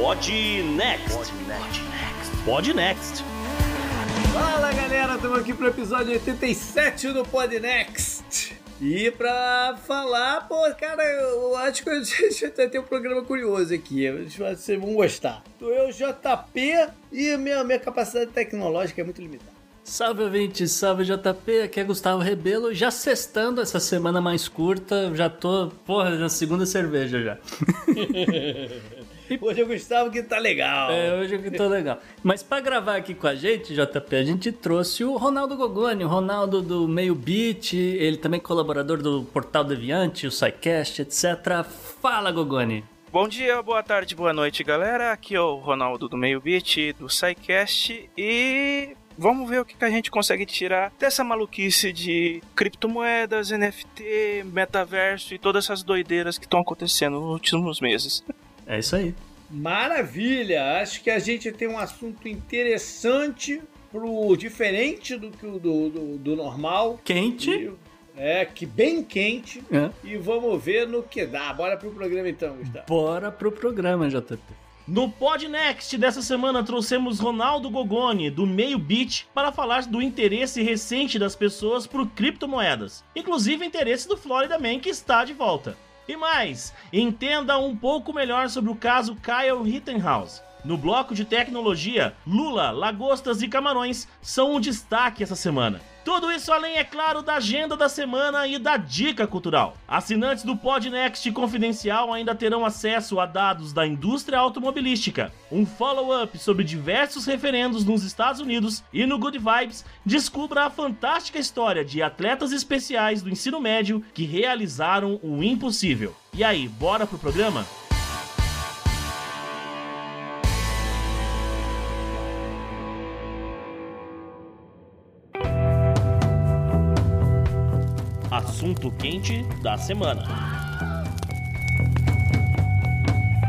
Pod Next. Pod Next. Fala galera, estamos aqui para o episódio 87 do Pod Next. E pra falar, pô, cara, eu acho que a gente vai ter um programa curioso aqui. Vocês vão gostar. Tô eu, JP, e minha, minha capacidade tecnológica é muito limitada. Salve ouvinte, salve JP, aqui é Gustavo Rebelo, já sextando essa semana mais curta, já tô, porra, na segunda cerveja já. Hoje é o Gustavo que tá legal. É, hoje é que tô legal. Mas para gravar aqui com a gente, JP, a gente trouxe o Ronaldo Gogoni, o Ronaldo do Meio Beat, ele também colaborador do Portal Deviante, o SciCast, etc. Fala, Gogoni. Bom dia, boa tarde, boa noite, galera. Aqui é o Ronaldo do Meio Beat, do SciCast, e vamos ver o que a gente consegue tirar dessa maluquice de criptomoedas, NFT, metaverso e todas essas doideiras que estão acontecendo nos últimos meses. É isso aí. Maravilha! Acho que a gente tem um assunto interessante pro diferente do que o do, do, do normal. Quente. E, é, que bem quente. É. E vamos ver no que dá. Bora pro programa então, Gustavo. Bora pro programa, JP. No Podnext dessa semana trouxemos Ronaldo Gogoni, do Meio Beat, para falar do interesse recente das pessoas por criptomoedas. Inclusive interesse do Florida Man que está de volta. E mais, entenda um pouco melhor sobre o caso Kyle Rittenhouse. No bloco de tecnologia, Lula, lagostas e camarões são um destaque essa semana. Tudo isso além, é claro, da agenda da semana e da dica cultural. Assinantes do Podnext Confidencial ainda terão acesso a dados da indústria automobilística, um follow-up sobre diversos referendos nos Estados Unidos e no Good Vibes, descubra a fantástica história de atletas especiais do ensino médio que realizaram o impossível. E aí, bora pro programa? Assunto quente da semana.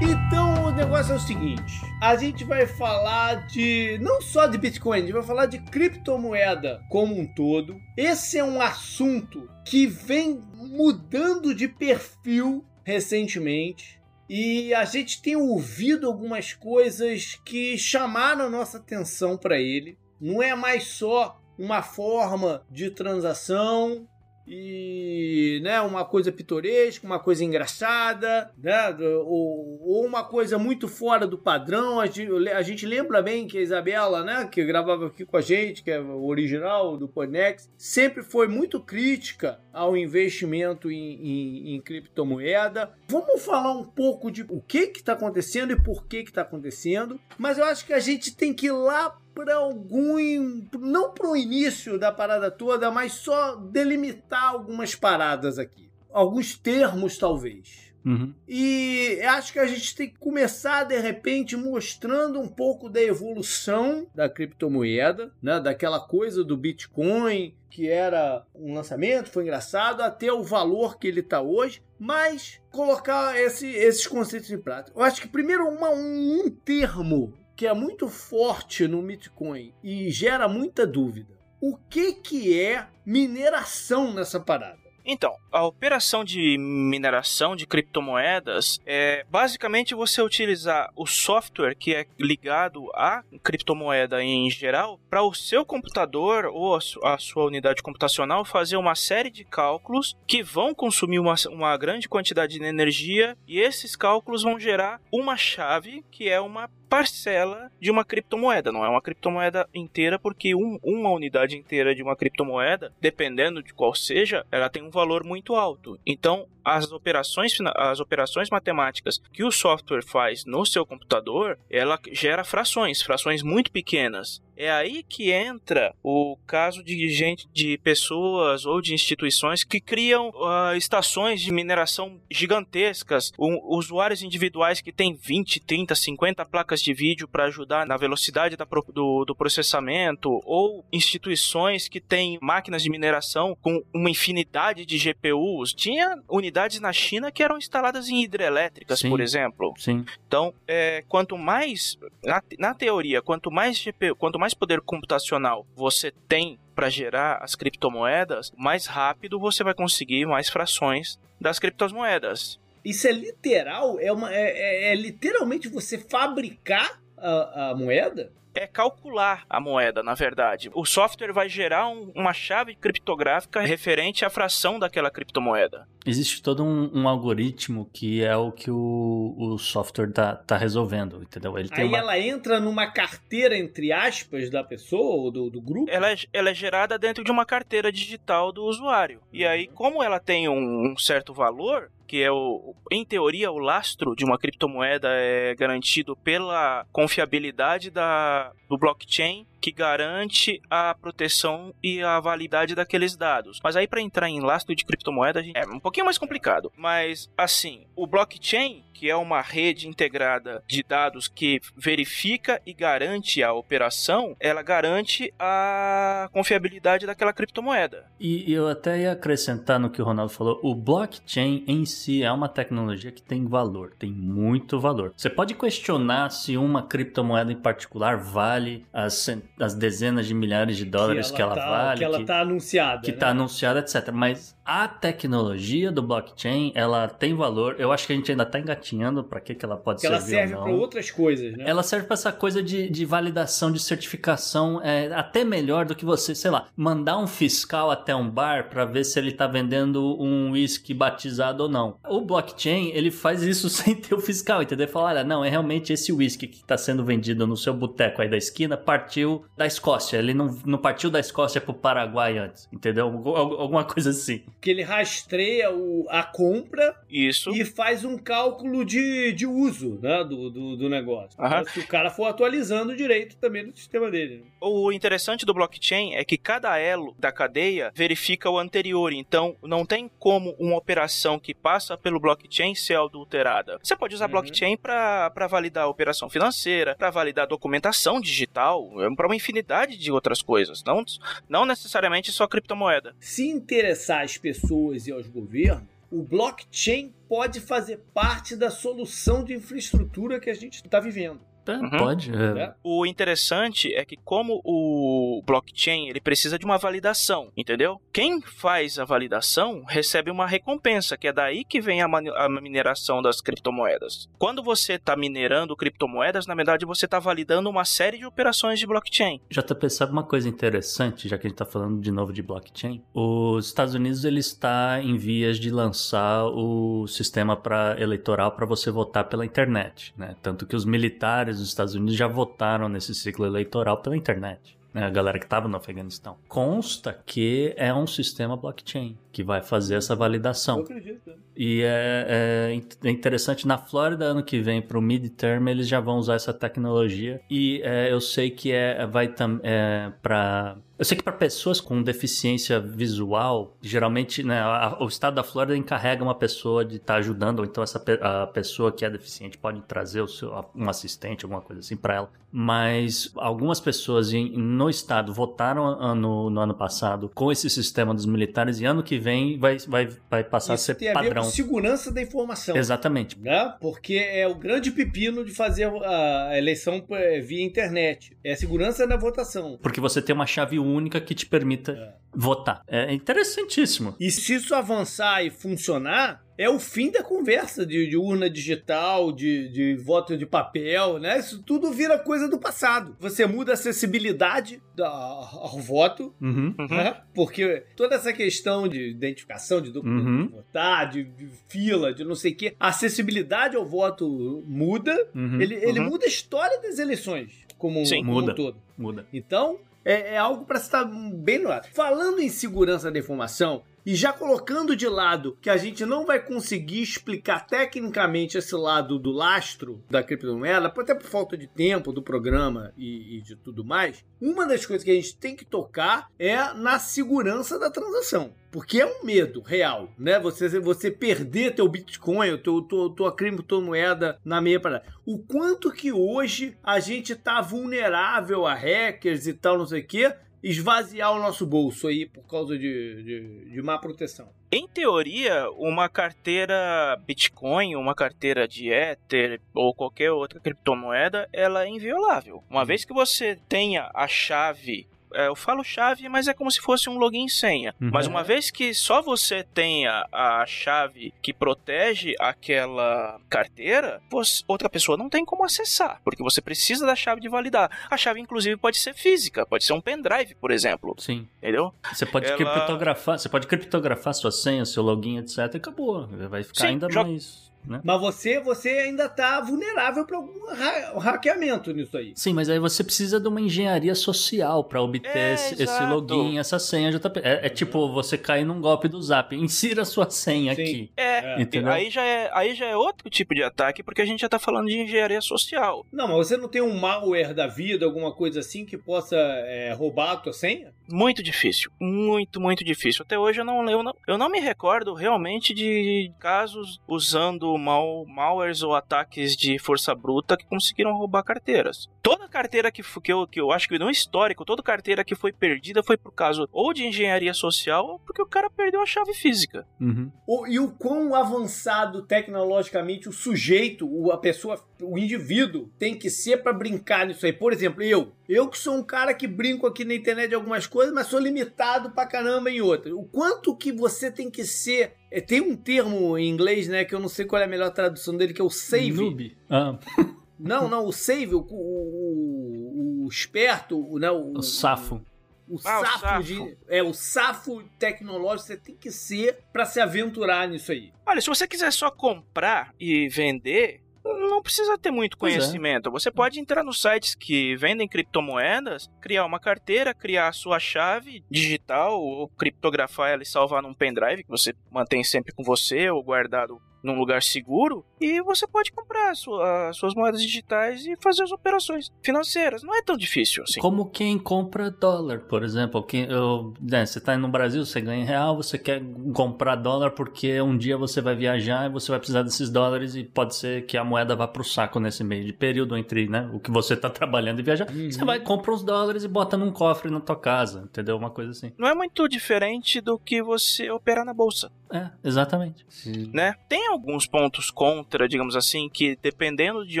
Então o negócio é o seguinte: a gente vai falar de não só de Bitcoin, a gente vai falar de criptomoeda como um todo. Esse é um assunto que vem mudando de perfil recentemente. E a gente tem ouvido algumas coisas que chamaram nossa atenção para ele. Não é mais só uma forma de transação, e né, uma coisa pitoresca, uma coisa engraçada, né, ou, ou, uma coisa muito fora do padrão. A gente, a gente, lembra bem que a Isabela, né, que gravava aqui com a gente, que é o original do Ponex, sempre foi muito crítica ao investimento em, em, em criptomoeda. Vamos falar um pouco de o que está acontecendo e por que está acontecendo, mas eu acho que a gente tem que ir lá para algum. Não para o início da parada toda, mas só delimitar algumas paradas aqui. Alguns termos, talvez. Uhum. E acho que a gente tem que começar de repente mostrando um pouco da evolução da criptomoeda, né? daquela coisa do Bitcoin, que era um lançamento, foi engraçado, até o valor que ele está hoje, mas colocar esse, esses conceitos em prática. Eu acho que primeiro uma, um, um termo que é muito forte no Bitcoin e gera muita dúvida. O que, que é mineração nessa parada? Então, a operação de mineração de criptomoedas é basicamente você utilizar o software que é ligado à criptomoeda em geral para o seu computador ou a sua unidade computacional fazer uma série de cálculos que vão consumir uma, uma grande quantidade de energia e esses cálculos vão gerar uma chave que é uma parcela de uma criptomoeda, não é uma criptomoeda inteira, porque um, uma unidade inteira de uma criptomoeda, dependendo de qual seja, ela tem um valor muito alto. Então, as operações, as operações matemáticas que o software faz no seu computador, ela gera frações, frações muito pequenas. É aí que entra o caso de gente, de pessoas ou de instituições que criam uh, estações de mineração gigantescas, um, usuários individuais que têm 20, 30, 50 placas de vídeo para ajudar na velocidade da, do, do processamento, ou instituições que têm máquinas de mineração com uma infinidade de GPUs. Tinha unidades na China que eram instaladas em hidrelétricas, sim, por exemplo. Sim. Então, é, quanto mais, na, na teoria, quanto mais GPU, quanto mais mais poder computacional você tem para gerar as criptomoedas, mais rápido você vai conseguir mais frações das criptomoedas. Isso é literal? É, uma, é, é, é literalmente você fabricar a, a moeda? É calcular a moeda, na verdade. O software vai gerar um, uma chave criptográfica referente à fração daquela criptomoeda. Existe todo um, um algoritmo que é o que o, o software tá, tá resolvendo, entendeu? Ele Aí uma... ela entra numa carteira, entre aspas, da pessoa ou do, do grupo? Ela é, ela é gerada dentro de uma carteira digital do usuário. E aí, como ela tem um, um certo valor, que é o, em teoria, o lastro de uma criptomoeda é garantido pela confiabilidade da, do blockchain que garante a proteção e a validade daqueles dados. Mas aí para entrar em lastro de criptomoeda é um pouquinho mais complicado. Mas assim, o blockchain, que é uma rede integrada de dados que verifica e garante a operação, ela garante a confiabilidade daquela criptomoeda. E eu até ia acrescentar no que o Ronaldo falou, o blockchain em si é uma tecnologia que tem valor, tem muito valor. Você pode questionar se uma criptomoeda em particular vale as das dezenas de milhares de dólares que ela, que ela tá, vale. Que ela está anunciada. Que está né? anunciada, etc. Mas a tecnologia do blockchain, ela tem valor. Eu acho que a gente ainda está engatinhando para que, que ela pode que servir. Ela serve para outras coisas, né? Ela serve para essa coisa de, de validação, de certificação, é, até melhor do que você, sei lá, mandar um fiscal até um bar para ver se ele está vendendo um whisky batizado ou não. O blockchain, ele faz isso sem ter o fiscal, entendeu? Fala, olha, não, é realmente esse whisky que está sendo vendido no seu boteco aí da esquina, partiu da Escócia. Ele não, não partiu da Escócia pro Paraguai antes, entendeu? Alguma coisa assim que ele rastreia o, a compra Isso. e faz um cálculo de, de uso né, do, do, do negócio. Então, se o cara for atualizando direito também no sistema dele. Né? O interessante do blockchain é que cada elo da cadeia verifica o anterior, então não tem como uma operação que passa pelo blockchain ser adulterada. Você pode usar uhum. blockchain para validar a operação financeira, para validar a documentação digital, é para uma infinidade de outras coisas, não, não necessariamente só criptomoeda. Se interessar pessoas e aos governos, o blockchain pode fazer parte da solução de infraestrutura que a gente está vivendo. Uhum. Pode. É. é. O interessante é que como o blockchain ele precisa de uma validação, entendeu? Quem faz a validação recebe uma recompensa, que é daí que vem a, a mineração das criptomoedas. Quando você está minerando criptomoedas, na verdade você está validando uma série de operações de blockchain. JP, sabe uma coisa interessante, já que a gente está falando de novo de blockchain? Os Estados Unidos ele está em vias de lançar o sistema para eleitoral para você votar pela internet, né? Tanto que os militares dos Estados Unidos já votaram nesse ciclo eleitoral pela internet. Né, a galera que estava no Afeganistão. Consta que é um sistema blockchain que vai fazer essa validação. Eu acredito. E é, é, é interessante, na Flórida, ano que vem, para o midterm, eles já vão usar essa tecnologia. E é, eu sei que é, vai é, para eu sei que para pessoas com deficiência visual, geralmente, né, a, o estado da Flórida encarrega uma pessoa de estar tá ajudando, ou então essa a pessoa que é deficiente pode trazer o seu, um assistente, alguma coisa assim para ela. Mas algumas pessoas em, no estado votaram ano, no ano passado com esse sistema dos militares e ano que vem vai, vai, vai passar Isso a ser tem padrão. A ver com segurança da informação. Exatamente. Né? Porque é o grande pepino de fazer a eleição é, via internet. É a segurança da votação. Porque você tem uma chave única que te permita é. votar. É interessantíssimo. E se isso avançar e funcionar, é o fim da conversa de, de urna digital, de, de, voto de papel, né? Isso tudo vira coisa do passado. Você muda a acessibilidade da, ao voto, uhum, né? Uhum. Porque toda essa questão de identificação de documento uhum. de votar, de, de, fila, de não sei o quê, a acessibilidade ao voto muda. Uhum. Ele, ele uhum. muda a história das eleições como, Sim, como muda, um todo. Muda. Então, é, é, algo para estar bem no lado. Falando em segurança da informação, e já colocando de lado que a gente não vai conseguir explicar tecnicamente esse lado do lastro da criptomoeda, até por falta de tempo do programa e, e de tudo mais, uma das coisas que a gente tem que tocar é na segurança da transação. Porque é um medo real, né? Você, você perder teu Bitcoin, teu, tua, tua criptomoeda na meia parada. O quanto que hoje a gente tá vulnerável a hackers e tal, não sei o quê, esvaziar o nosso bolso aí por causa de, de, de, má proteção? Em teoria, uma carteira Bitcoin, uma carteira de Ether ou qualquer outra criptomoeda, ela é inviolável. Uma vez que você tenha a chave eu falo chave, mas é como se fosse um login e senha. Uhum. Mas uma vez que só você tenha a chave que protege aquela carteira, você- outra pessoa não tem como acessar, porque você precisa da chave de validar. A chave, inclusive, pode ser física, pode ser um pendrive, por exemplo, Sim. entendeu? Você pode Ela- criptografar, você pode criptografar sua senha, seu login, etc. E acabou. Vai ficar Sim, ainda jo- mais. Né? Mas você, você ainda tá vulnerável para algum ha- hackeamento nisso aí. Sim, mas aí você precisa de uma engenharia social para obter É, esse, esse login, essa senha JP. É, é tipo você cair num golpe do zap. Insira sua senha Sim. aqui. É, É. Entendeu? aí já é, aí já é outro tipo de ataque, porque a gente já tá falando de engenharia social. Não, mas você não tem um malware da vida, alguma coisa assim que possa é, roubar a tua senha? Muito difícil. Muito, muito difícil. Até hoje eu não, eu não, eu não me recordo realmente de casos usando mal, malwares ou ataques de força bruta que conseguiram roubar carteiras. Toda carteira que, que, eu, que eu acho que no histórico, toda carteira que foi perdida foi por causa ou de engenharia social ou porque o cara perdeu a chave física. Uhum. O- e o quão avançado tecnologicamente o sujeito, o- a pessoa, o indivíduo tem que ser para brincar nisso aí. Por exemplo, eu. Eu que sou um cara que brinco aqui na internet de algumas coisas, mas sou limitado pra caramba em outras. O quanto que você tem que ser. é, tem um termo em inglês, né, que eu não sei qual é a melhor tradução dele, que é o save. Noob. Ah, Não, não, o save, o, o, o esperto, o, né, o, o safo. o Ah, o safo, safo. de. É, o safo tecnológico você tem que ser pra se aventurar nisso aí. Olha, se você quiser só comprar e vender, não precisa ter muito é. conhecimento. Você pode entrar nos sites que vendem criptomoedas, criar uma carteira, criar a sua chave digital, ou criptografar ela e salvar num pendrive que você mantém sempre com você ou guardado num lugar seguro, e você pode comprar sua- as suas moedas digitais e fazer as operações financeiras. Não é tão difícil assim. Como quem compra dólar, por exemplo. Quem, eu, né, você está no Brasil, você ganha em real, você quer comprar dólar porque um dia você vai viajar e você vai precisar desses dólares e pode ser que a moeda vá pro saco nesse meio de período entre né, o que você está trabalhando e viajar. Uhum. Você vai, compra os dólares e bota num cofre na tua casa, entendeu? Uma coisa assim. Não é muito diferente do que você operar na bolsa. É, exatamente. né? Tem alguns pontos contra, digamos assim, que dependendo de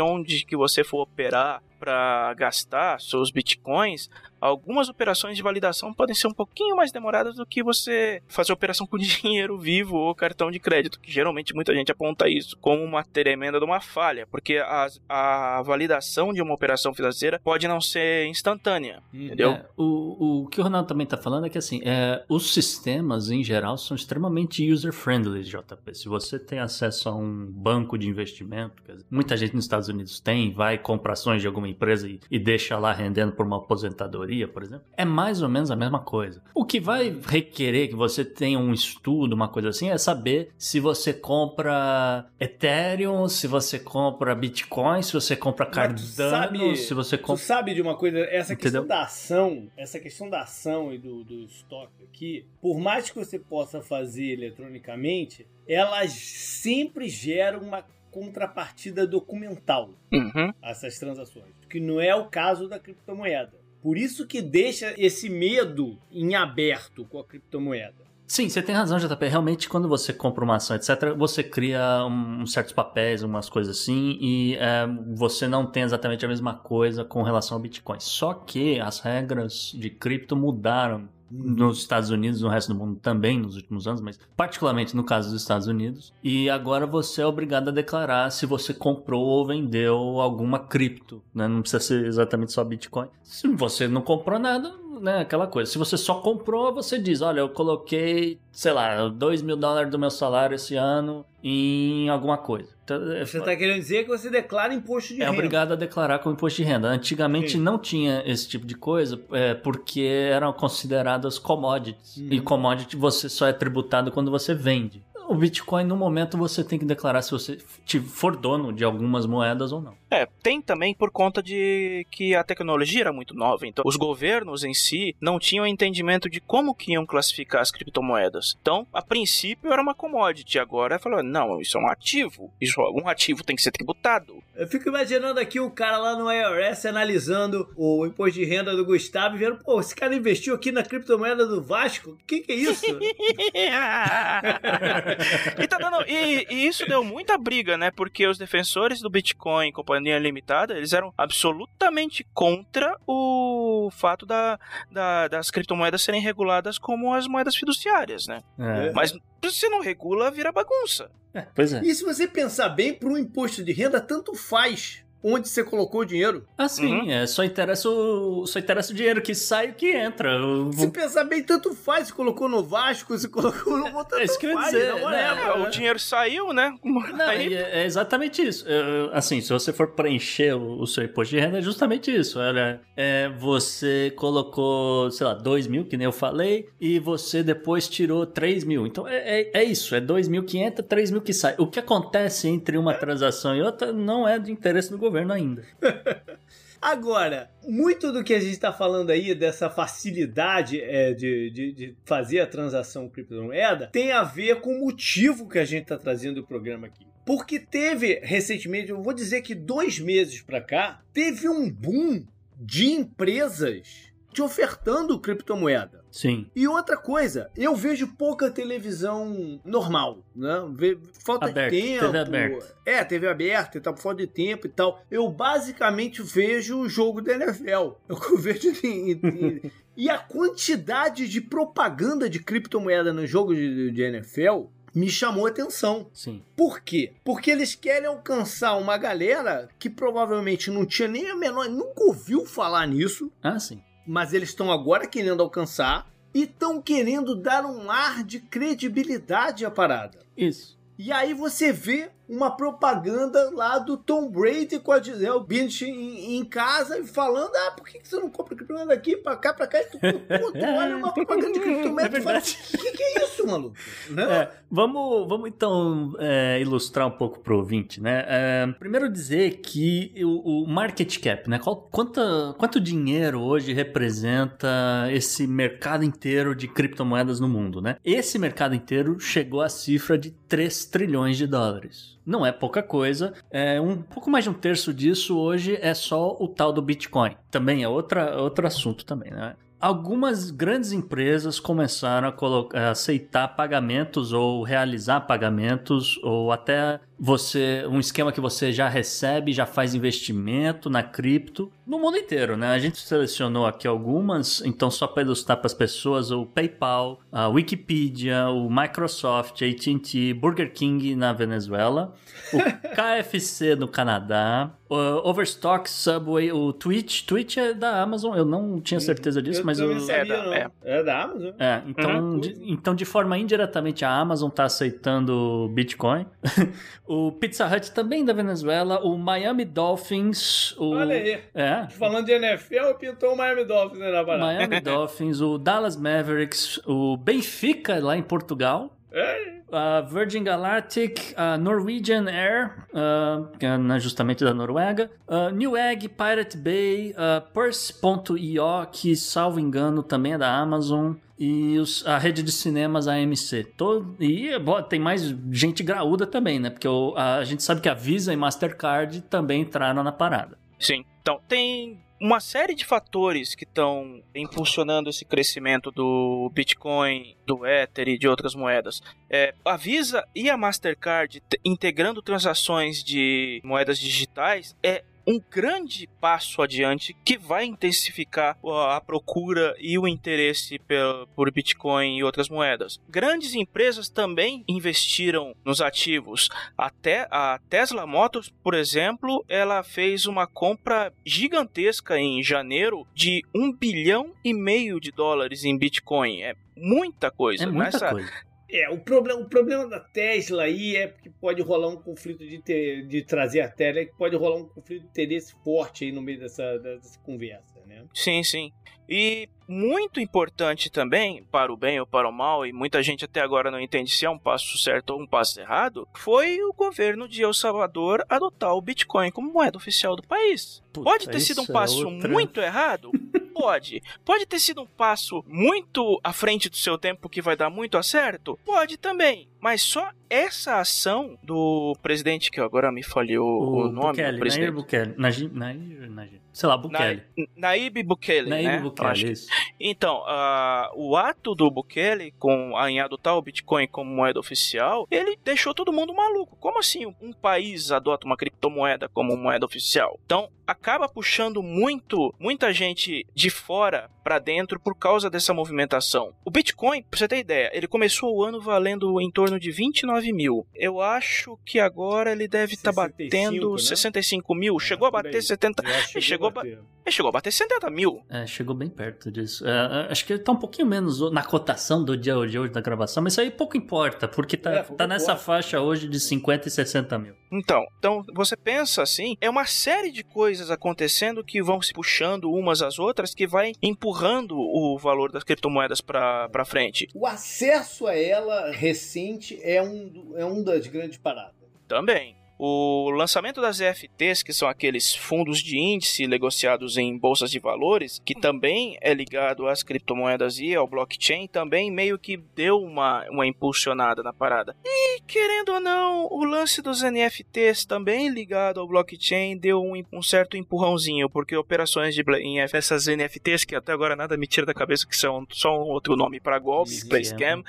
onde que você for operar para gastar seus bitcoins, algumas operações de validação podem ser um pouquinho mais demoradas do que você fazer operação com dinheiro vivo ou cartão de crédito, que geralmente muita gente aponta isso como uma tremenda de uma falha, porque as- a validação de uma operação financeira pode não ser instantânea, entendeu? É, o, o que o Ronaldo também está falando é que assim, é, os sistemas em geral são extremamente user-friendly, JP. Se você tem acesso a um banco de investimento, quer dizer, muita gente nos Estados Unidos tem, vai compra ações de alguma empresa e, e deixa lá rendendo por uma aposentadoria, por exemplo, é mais ou menos a mesma coisa. O que vai requerer que você tenha um estudo, uma coisa assim, é saber se você compra Ethereum, se você compra Bitcoin, se você compra Cardano, tu sabe- se você Tu compra. sabe de uma coisa, essa Entendeu? questão da ação, essa questão da ação e do, do estoque aqui, por mais que você possa fazer eletronicamente, elas sempre geram uma contrapartida documental Uhum. a essas transações, que não é o caso da criptomoeda. Por isso que deixa esse medo em aberto com a criptomoeda. Sim, você tem razão, JP. Realmente, quando você compra uma ação, etc., você cria um, certos papéis, umas coisas assim, e é, você não tem exatamente a mesma coisa com relação ao Bitcoin. Só que as regras de cripto mudaram nos Estados Unidos, no resto do mundo também nos últimos anos, mas particularmente no caso dos Estados Unidos. E agora você é obrigado a declarar se você comprou ou vendeu alguma cripto, né? Não precisa ser exatamente só Bitcoin. Se você não comprou nada, né? Aquela coisa. Se você só comprou, você diz, olha, eu coloquei, sei lá, 2 mil dólares do meu salário esse ano em alguma coisa. Então, é- Você está querendo dizer que você declara imposto de é renda. obrigado a declarar como imposto de renda. Antigamente Sim. não tinha esse tipo de coisa, é, porque eram consideradas commodities. Uhum. E commodity você só é tributado quando você vende. O Bitcoin, no momento, você tem que declarar se você te- for dono de algumas moedas ou não. É, tem também por conta de que a tecnologia era muito nova, então os governos em si não tinham entendimento de como que iam classificar as criptomoedas. Então, a princípio era uma commodity, agora falou, não, isso é um ativo, isso um ativo tem que ser tributado. Eu fico imaginando aqui o cara lá no IRS analisando o imposto de renda do Gustavo e vendo, pô, esse cara investiu aqui na criptomoeda do Vasco? O que, que é isso? e, tá dando, e, e, isso deu muita briga, né? Porque os defensores do Bitcoin, Companhia Limitada, eles eram absolutamente contra o fato da, da, das criptomoedas serem reguladas como as moedas fiduciárias, né? É. Mas se você não regula, vira bagunça. É, pois é. E se você pensar bem, para um imposto de renda, tanto faz onde você colocou o dinheiro. Ah, sim. Uhum. É, só, interessa o, só interessa o dinheiro que sai e que entra. Se pensar bem, tanto faz. Se colocou no Vasco, se colocou no tanto é isso que eu ia dizer. Não, né? é, o dinheiro saiu, né? Não, Aí... é, exatamente isso. assim, se você for preencher o, o, seu imposto de renda, é justamente isso. Olha, é, você colocou, sei lá, 2 mil, que nem eu falei, e você depois tirou 3 mil. Então é, é, é isso. É 2 mil que entra, 3 mil que sai. O que acontece entre uma transação e outra não é de interesse do governo governo ainda. Agora, muito do que a gente está falando aí, dessa facilidade é, de, de, de, fazer a transação criptomoeda, tem a ver com o motivo que a gente está trazendo o programa aqui. Porque teve recentemente, eu vou dizer que dois meses para cá, teve um boom de empresas te ofertando criptomoeda. Sim. E outra coisa, eu vejo pouca televisão normal, né? Falta aberto, de tempo. TV aberta. É, TV aberta e tal, falta de tempo e tal. Eu basicamente vejo o jogo da NFL. Eu vejo e a quantidade de propaganda de criptomoeda no jogo de, de NFL me chamou a atenção. Sim. Por quê? Porque eles querem alcançar uma galera que provavelmente não tinha nem a menor, nunca ouviu falar nisso. Ah, sim mas eles estão agora querendo alcançar e estão querendo dar um ar de credibilidade à parada. Isso. E aí você vê uma propaganda lá do Tom Brady com a Gisele Bündchen em, em, casa falando: ah, por que, você não compra criptomoeda aqui, pra cá, pra cá? E tu, tu, tu olha uma propaganda de criptomoeda é e fala: o que, que, é isso, maluco? Né? É, vamos, vamos então é, ilustrar um pouco pro ouvinte, né? É, primeiro dizer que o, o, market cap, né? Qual, quanta, quanto dinheiro hoje representa esse mercado inteiro de criptomoedas no mundo, né? Esse mercado inteiro chegou à cifra de 3 trilhões de dólares não é pouca coisa. É um pouco mais de um terço disso hoje é só o tal do Bitcoin. Também é outra, outro assunto também, né? Algumas grandes empresas começaram a, colocar, a aceitar pagamentos ou realizar pagamentos ou até você um esquema que você já recebe, já faz investimento na cripto no mundo inteiro, né? A gente selecionou aqui algumas, então só para ilustrar para as pessoas, o PayPal, a Wikipedia, o Microsoft, AT&T, Burger King na Venezuela, o KFC no Canadá, o Overstock, Subway, o Twitch, Twitch é da Amazon, eu não tinha certeza disso, eu mas o sabia, é, da, é. é da Amazon. É, então, uhum. de, então de forma indiretamente a Amazon está aceitando Bitcoin. O Pizza Hut também da Venezuela, o Miami Dolphins. O... Olha aí. É. Falando de NFL, pintou o Miami Dolphins né, na barata. Miami Dolphins, o Dallas Mavericks, o Benfica lá em Portugal. É. A Virgin Galactic, a Norwegian Air, uh, que é justamente da Noruega, uh, Newegg, Pirate Bay, uh, Purse.io, que salvo engano também é da Amazon, e os, a rede de cinemas AMC. Todo, e bom, tem mais gente graúda também, né? Porque o, a, a gente sabe que a Visa e Mastercard também entraram na parada. Sim. Então, tem uma série de fatores que estão impulsionando esse crescimento do Bitcoin, do Ether e de outras moedas. É, a Visa e a Mastercard integrando transações de moedas digitais é um grande passo adiante que vai intensificar a procura e o interesse por Bitcoin e outras moedas. Grandes empresas também investiram nos ativos. Até a Tesla Motors, por exemplo, ela fez uma compra gigantesca em janeiro de um bilhão e meio de dólares em Bitcoin. É muita coisa. É muita Nessa, coisa. É, o problema, o problema da Tesla aí é que pode rolar um conflito de, ter, de trazer a Tesla, é que pode rolar um conflito de interesse forte aí no meio dessa, dessa conversa, né? Sim, sim. E muito importante também, para o bem ou para o mal, e muita gente até agora não entende se é um passo certo ou um passo errado, foi o governo de El Salvador adotar o Bitcoin como moeda oficial do país. Puta, Pode ter sido um é passo é outra... muito errado? Pode. Pode ter sido um passo muito à frente do seu tempo que vai dar muito a certo? Pode também. Mas só essa ação do presidente, que agora me falhou o, o nome Bukele, do presidente. Nair Bukele. Nair, Nair, Nair. Sei lá, Bukele. Na, Naib Bukele, Nair né? Bukele, isso. Então, uh, o ato do Bukele com em adotar o Bitcoin como moeda oficial, ele deixou todo mundo maluco. Como assim um país adota uma criptomoeda como moeda oficial? Então, acaba puxando muito, muita gente de fora para dentro por causa dessa movimentação. O Bitcoin, pra você ter ideia, ele começou o ano valendo em torno de 29 mil. Eu acho que agora ele deve estar tá batendo né? 65 mil. É, chegou a bater 70. Ele chegou, a bater. ele chegou a bater 70 mil. É, chegou bem perto disso. É, acho que ele tá um pouquinho menos na cotação do dia de hoje da gravação, mas isso aí pouco importa, porque tá, é, tá nessa importa. faixa hoje de 50 e 60 mil. Então, então, você pensa assim, é uma série de coisas acontecendo que vão se puxando umas às outras, que vai empurrando o valor das criptomoedas para frente. O acesso a ela recente é um, é um das grandes paradas. Também. O lançamento das EFTs, que são aqueles fundos de índice negociados em bolsas de valores, que também é ligado às criptomoedas e ao blockchain, também meio que deu uma, uma impulsionada na parada. E, querendo ou não, o lance dos NFTs também ligado ao blockchain deu um, um certo empurrãozinho, porque operações de em essas NFTs, que até agora nada me tira da cabeça que são só um outro nome para golpe, play scam,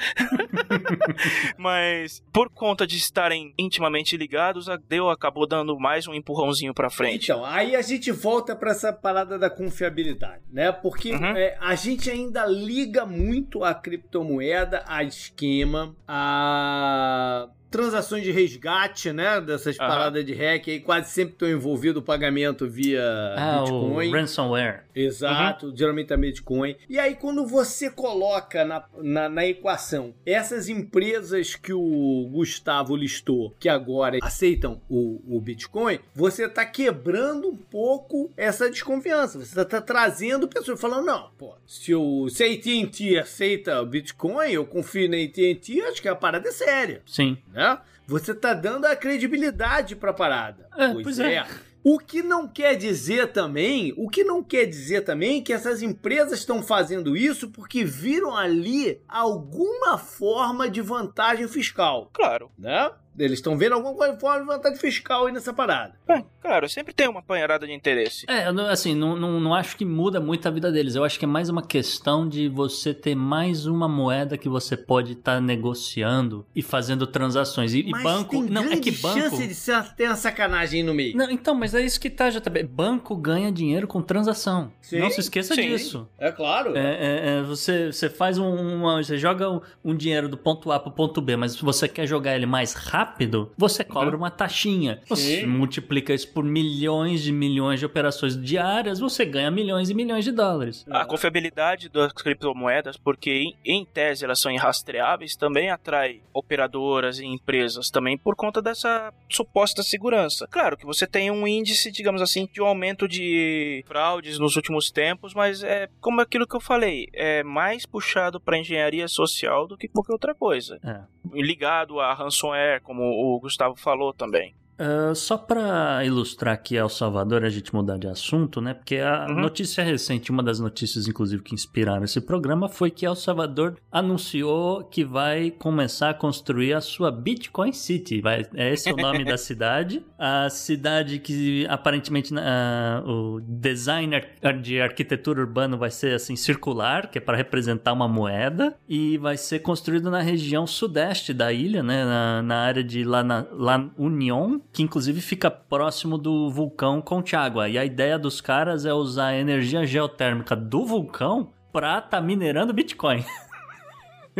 mas por conta de estarem intimamente ligados, a deu, acabou dando mais um empurrãozinho para frente. Então, aí a gente volta para essa parada da confiabilidade, né? Porque uhum. é, a gente ainda liga muito a criptomoeda, a esquema, a transações de resgate, né? Dessas uhum. paradas de hack aí, quase sempre estão envolvido o pagamento via ah, Bitcoin. O ransomware. Exato, uhum. geralmente é Bitcoin. E aí, quando você coloca na, na, na, equação essas empresas que o Gustavo listou, que agora aceitam o, o Bitcoin, você está quebrando um pouco essa desconfiança. Você está trazendo pessoas falando, não, pô, se, o, se a AT&T aceita o Bitcoin, eu confio na AT&T, acho que a parada é séria. Sim. Né? Você está dando a credibilidade para a parada. É, pois, pois é. é. O que não quer dizer também, o que não quer dizer também que essas empresas estão fazendo isso porque viram ali alguma forma de vantagem fiscal. Claro. Né? Eles estão vendo alguma forma de vantagem fiscal aí nessa parada. É, claro, sempre tem uma panharada de interesse. É, assim, não, não, não acho que muda muito a vida deles. Eu acho que é mais uma questão de você ter mais uma moeda que você pode estar tá negociando e fazendo transações. E, mas e banco. Tem não, é que banco. chance de ser, ter uma sacanagem no meio. Não, então, mas é isso que tá, JB. Banco ganha dinheiro com transação. Sim, não se esqueça sim. disso. É claro. É, é, é, você, você faz um, uma. Você joga um, um dinheiro do ponto A pro ponto B, mas se você quer jogar ele mais rápido, você cobra uma taxinha. Você multiplica isso por milhões de milhões de operações diárias, você ganha milhões e milhões de dólares. A confiabilidade das criptomoedas, porque em, em tese elas são irrastreáveis, também atrai operadoras e empresas também por conta dessa suposta segurança. Claro que você tem um índice, digamos assim, de um aumento de fraudes nos últimos tempos, mas é como aquilo que eu falei, é mais puxado para engenharia social do que qualquer outra coisa. É. Ligado a ransomware, como o Gustavo falou também. Uh, só para ilustrar aqui El Salvador, a gente mudar de assunto, né? Porque a uhum. notícia recente, uma das notícias, inclusive, que inspiraram esse programa foi que El Salvador anunciou que vai começar a construir a sua Bitcoin City. Vai, é esse o nome da cidade. A cidade que aparentemente uh, o design de arquitetura urbana vai ser assim circular, que é para representar uma moeda, e vai ser construído na região sudeste da ilha, né? Na, na área de La, La Union que inclusive fica próximo do vulcão Conchagua. E a ideia dos caras é usar a energia geotérmica do vulcão pra tá minerando Bitcoin.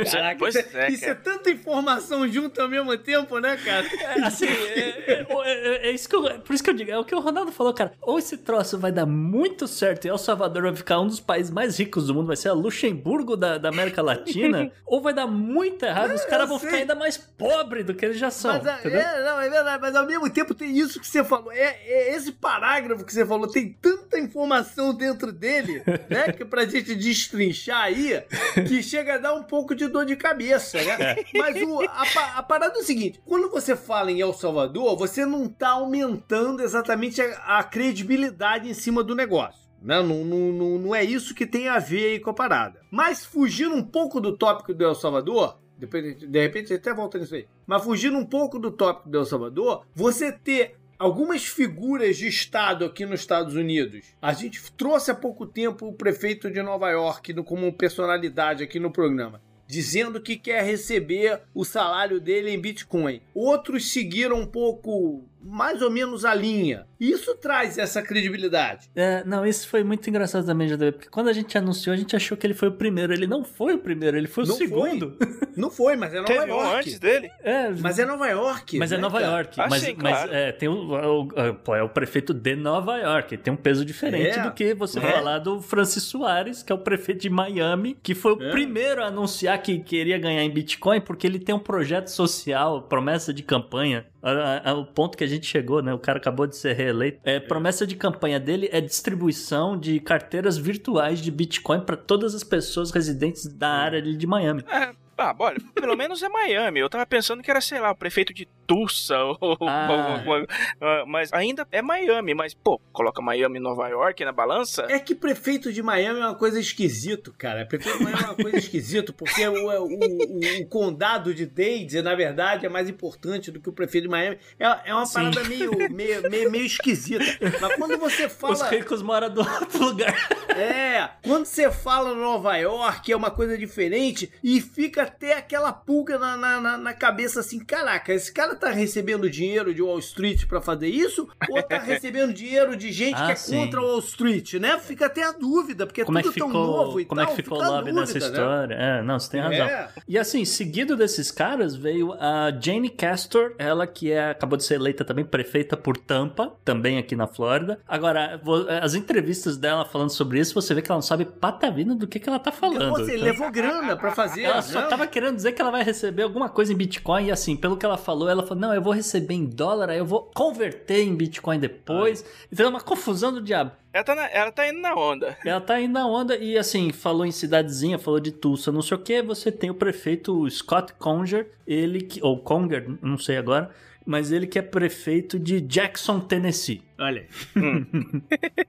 Caraca, pois isso, é, é isso é tanta informação junto ao mesmo tempo, né, cara? É, assim, é, é, é, isso que eu, por isso que eu digo, é o que o Ronaldo falou, cara. Ou esse troço vai dar muito certo e El Salvador vai ficar um dos países mais ricos do mundo, vai ser a Luxemburgo da, da América Latina, ou vai dar muito errado, os caras vão sei. ficar ainda mais pobres do que eles já são. Mas, é, não, é verdade, mas ao mesmo tempo tem isso que você falou, é, esse parágrafo que você falou, tem tanta informação dentro dele, né, que pra gente destrinchar aí, que chega a dar um pouco de dor de cabeça, né? É. Mas o, a, a, parada é o seguinte: quando você fala em El Salvador, você não tá aumentando exatamente a, a credibilidade em cima do negócio. Né? Não, não, não, não é isso que tem a ver aí com a parada. Mas fugindo um pouco do tópico do El Salvador, depois, de repente até volta nisso aí. Mas fugindo um pouco do tópico do El Salvador, você ter algumas figuras de Estado aqui nos Estados Unidos. A gente trouxe há pouco tempo o prefeito de Nova York como personalidade aqui no programa dizendo que quer receber o salário dele em Bitcoin. Outros seguiram um pouco mais ou menos a linha. Isso traz essa credibilidade. É, não, isso foi muito engraçado também, JB, porque quando a gente anunciou, a gente achou que ele foi o primeiro. Ele não foi o primeiro, ele foi o Não segundo. Não foi, mas é Nova Teve um York. antes dele? É, Mas é Nova York. Mas é né, Nova cara? York. Ah, mas sim, mas claro. é, tem o, o- o- pô, é o prefeito de Nova York. Tem um peso diferente É. do que você É. falar do Francis Soares, que é o prefeito de Miami, que foi o É. primeiro a anunciar que queria ganhar em Bitcoin, porque ele tem um projeto social, promessa de campanha. A- a- a- O ponto que a gente chegou, né? O cara acabou de ser reeleito. É, promessa de campanha dele é distribuição de carteiras virtuais de Bitcoin para todas as pessoas residentes da área de Miami. É. Ah, olha, pelo menos é Miami. Eu tava pensando que era, sei lá, o prefeito de Tulsa, ou, Ah. ou- ou- ah, mas ainda é Miami. Mas, pô, coloca Miami e Nova York na balança? É que prefeito de Miami é uma coisa esquisito, cara. Prefeito de Miami é uma coisa esquisito, porque o, o, o- o condado de Dade, na verdade, é mais importante do que o prefeito de Miami. É, é uma Sim. parada meio, meio, meio, meio esquisita. Mas quando você Os fala. ricos moram do outro lugar. É, quando você fala Nova York é uma coisa diferente e fica até aquela pulga na, na, na- cabeça assim: caraca, esse cara tá recebendo dinheiro de Wall Street pra fazer isso? Ou tá recebendo dinheiro de gente Ah, que é sim. contra Wall Street, né? Fica até a dúvida, porque como é é que tudo ficou, tão novo e como é tal. que ficou o lobby nessa né? história? É, não, você tem razão. É. E assim, seguido desses caras, veio a Jane Castor, ela que é, acabou de ser eleita também prefeita por Tampa, também aqui na Flórida. Agora, as entrevistas dela falando sobre isso, você vê que ela não sabe patavina do que, que ela tá falando. Você Então, levou grana pra fazer. ela só né? Tava querendo dizer que ela vai receber alguma coisa em Bitcoin e assim, pelo que ela falou, ela falou, não, eu vou receber em dólar, aí eu vou converter em Bitcoin depois. Então é uma confusão do diabo. Ela tá, na- ela tá indo na onda. Ela tá aí na onda e assim, falou em cidadezinha, falou de Tulsa, não sei o que. Você tem o prefeito Scott Conger, ele que. Ou Conger, não sei agora. Mas ele que é prefeito de Jackson, Tennessee. Olha.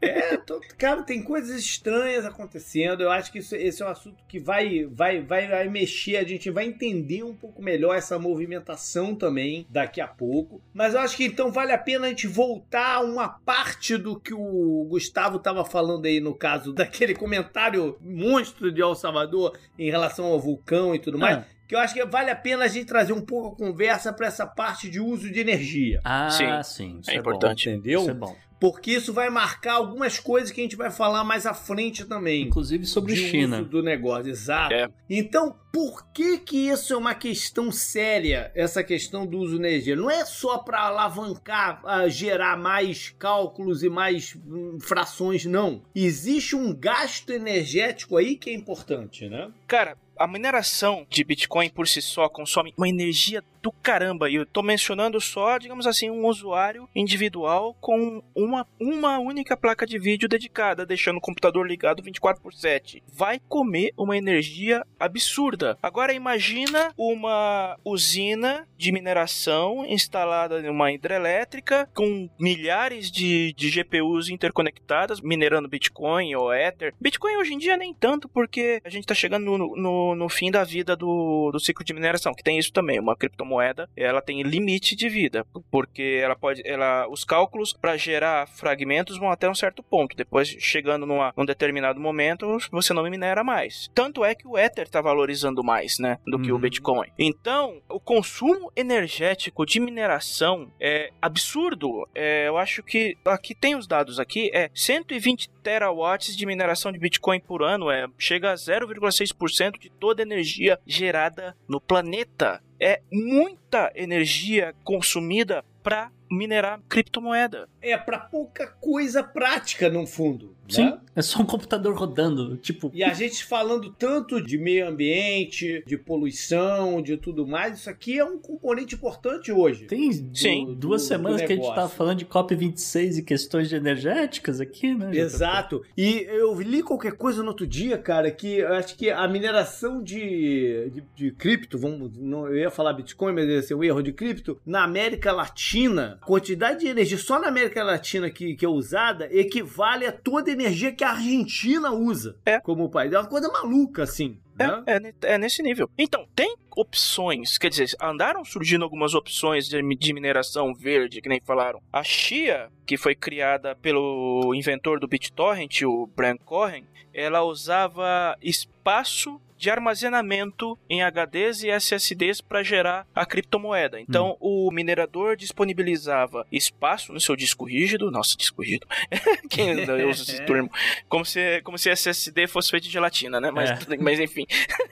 é, tô- cara, tem coisas estranhas acontecendo. Eu acho que isso- esse é um assunto que vai, vai, vai, vai mexer. A gente vai entender um pouco melhor essa movimentação também daqui a pouco. Mas eu acho que então vale a pena a gente voltar a uma parte do que o Gustavo estava falando aí no caso daquele comentário monstro de El Salvador em relação ao vulcão e tudo mais. Ah. Que eu acho que vale a pena a gente trazer um pouco a conversa para essa parte de uso de energia. Ah, Sim, sim. Isso é é, importante. Bom. Entendeu? Isso é bom. Porque isso vai marcar algumas coisas que a gente vai falar mais à frente também. Inclusive sobre de China. uso do negócio, exato. É. Então, por que que isso é uma questão séria, essa questão do uso de energia? Não é só para alavancar, ah, gerar mais cálculos e mais hum, frações, não. Existe um gasto energético aí que é importante, né? Cara, a mineração de Bitcoin por si só consome uma energia do caramba. E eu tô mencionando só, digamos assim, um usuário individual com uma, uma única placa de vídeo dedicada, deixando o computador ligado 24 por 7. Vai comer uma energia absurda. Agora imagina uma usina de mineração instalada em uma hidrelétrica com milhares de, de GPUs interconectadas, minerando Bitcoin ou Ether. Bitcoin hoje em dia nem tanto, porque a gente tá chegando no, no, no fim da vida do, do ciclo de mineração, que tem isso também. Uma criptomoeda, ela tem limite de vida, porque ela pode, ela, os cálculos para gerar fragmentos vão até um certo ponto. Depois, chegando numa, num determinado momento, você não minera mais. Tanto é que o Ether tá valorizando mais, né, do que o Uhum. Bitcoin. Então, o consumo energético de mineração é absurdo. É, eu acho que aqui tem os dados aqui, é 120 terawatts de mineração de Bitcoin por ano, é chega a 0,6% de toda a energia gerada no planeta. É muita energia consumida para minerar criptomoeda. É para pouca coisa prática, no fundo. Sim, Né? é só um computador rodando. Tipo, E a gente falando tanto de meio ambiente, de poluição, de tudo mais, isso aqui é um componente importante hoje. tem Sim. du- duas do- semanas do que a gente tava falando de COP26 e questões energéticas aqui, né? Exato. E eu li qualquer coisa no outro dia, cara, que eu acho que a mineração de, de, de cripto, vamos, não, eu ia falar Bitcoin, mas ia ser um erro de cripto, na América Latina quantidade de energia só na América Latina que, que é usada equivale a toda a energia que a Argentina usa É. como país. É uma coisa maluca, assim. né? É, é, ne- é nesse nível. Então, tem opções, quer dizer, andaram surgindo algumas opções de, de mineração verde, que nem falaram. A Chia, que foi criada pelo inventor do BitTorrent, o Brian Cohen, ela usava espaço de armazenamento em HDs e SSDs para gerar a criptomoeda. Então, o minerador disponibilizava espaço no seu disco rígido, nossa, disco rígido. Quem usa esse termo? Como se, como se SSD fosse feito de gelatina, né? Mas, É. mas enfim.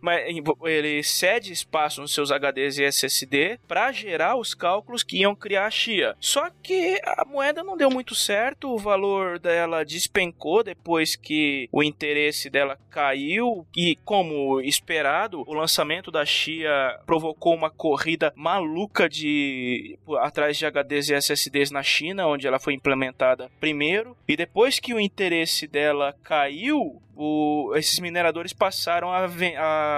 Mas ele cede espaço nos seus HDs e SSD para gerar os cálculos que iam criar a Chia. Só que a moeda não deu muito certo, o valor dela despencou depois que o interesse dela caiu e como esperado, o lançamento da Chia provocou uma corrida maluca de atrás de HDs e SSDs na China, onde ela foi implementada primeiro, e depois que o interesse dela caiu, o- esses mineradores passaram a,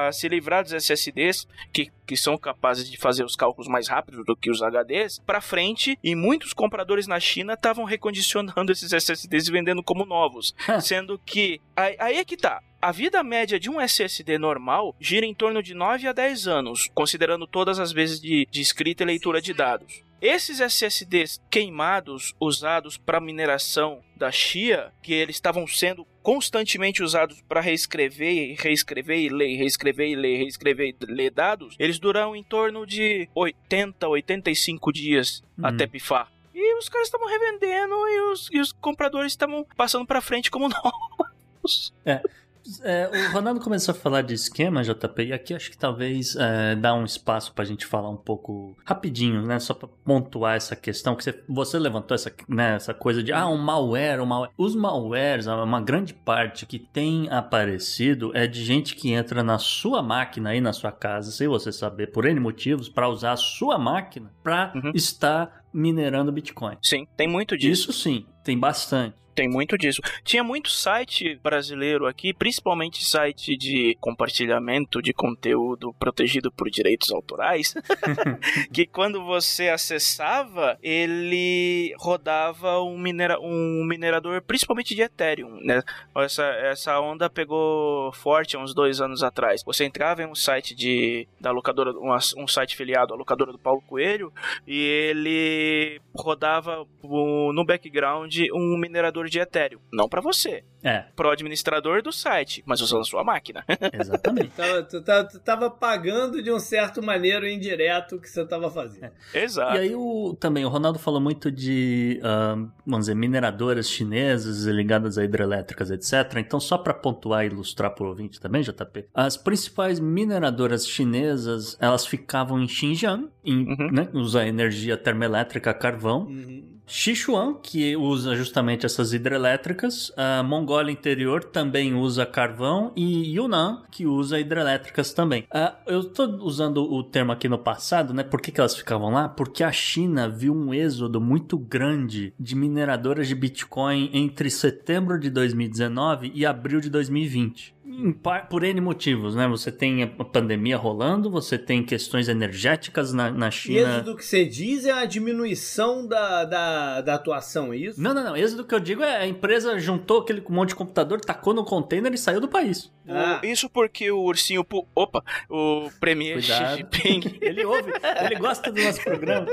a se livrar dos SSDs, que, que são capazes de fazer os cálculos mais rápidos do que os HDs, para frente, e muitos compradores na China estavam recondicionando esses SSDs e vendendo como novos. sendo que. Aí, aí é que tá. A vida média de um SSD normal gira em torno de 9 a 10 anos, considerando todas as vezes de, de escrita e leitura de dados. Esses SSDs queimados usados para mineração da Chia, que eles estavam sendo constantemente usados para reescrever e reescrever e ler, reescrever e ler, reescrever e ler dados, eles duram em torno de 80, 85 dias Hum. até pifar. E os caras estavam revendendo e os, e os compradores estavam passando para frente como novos. É, o Ronaldo começou a falar de esquema, JP, e aqui acho que talvez é, dá um espaço pra gente falar um pouco rapidinho, né? Só pra pontuar essa questão, que você, você levantou essa, né, essa coisa de, ah, um malware, um malware. Os malwares, uma grande parte que tem aparecido é de gente que entra na sua máquina aí na sua casa, sem você saber, por N motivos, pra usar a sua máquina pra Uhum. estar minerando Bitcoin. Sim, tem muito disso. Isso sim, tem bastante. Tem muito disso. Tinha muito site brasileiro aqui, principalmente site de compartilhamento de conteúdo protegido por direitos autorais, que quando você acessava, ele rodava um, minera um minerador, principalmente de Ethereum. Né? Essa, essa onda pegou forte há uns dois anos atrás. Você entrava em um site de da locadora, um, um site filiado à locadora do Paulo Coelho, e ele rodava o- no background um minerador de Ethereum. Não para você, É, pro administrador do site, mas usando sua máquina. exatamente. Tava, tu, tava, tu tava pagando de um certo maneiro indireto o que você tava fazendo. Exato. E aí o, também o Ronaldo falou muito de, ah, vamos dizer, mineradoras chinesas ligadas a hidrelétricas, etc. Então, só para pontuar e ilustrar para o ouvinte também, JP, as principais mineradoras chinesas, elas ficavam em Xinjiang, em, Uhum. né, usa energia termoelétrica a carvão. Uhum. Sichuan, que usa justamente essas hidrelétricas, a Mongólia Interior também usa carvão e Yunnan, que usa hidrelétricas também. Ah, eu estou usando o termo aqui no passado, né? Por que, que elas ficavam lá? Porque a China viu um êxodo muito grande de mineradoras de Bitcoin entre setembro de 2019 e abril de 2020. Por N motivos, né? Você tem a pandemia rolando, você tem questões energéticas na, na China. isso do que você diz é a diminuição da, da, da atuação, é isso? Não, não, não. Êxodo que eu digo é a empresa juntou aquele monte de computador, tacou no container e saiu do país. O- Ah. Isso porque o ursinho. Pu- Opa! O Premier Xi Cuidado. Jinping. Ele ouve, ele gosta do nosso programa.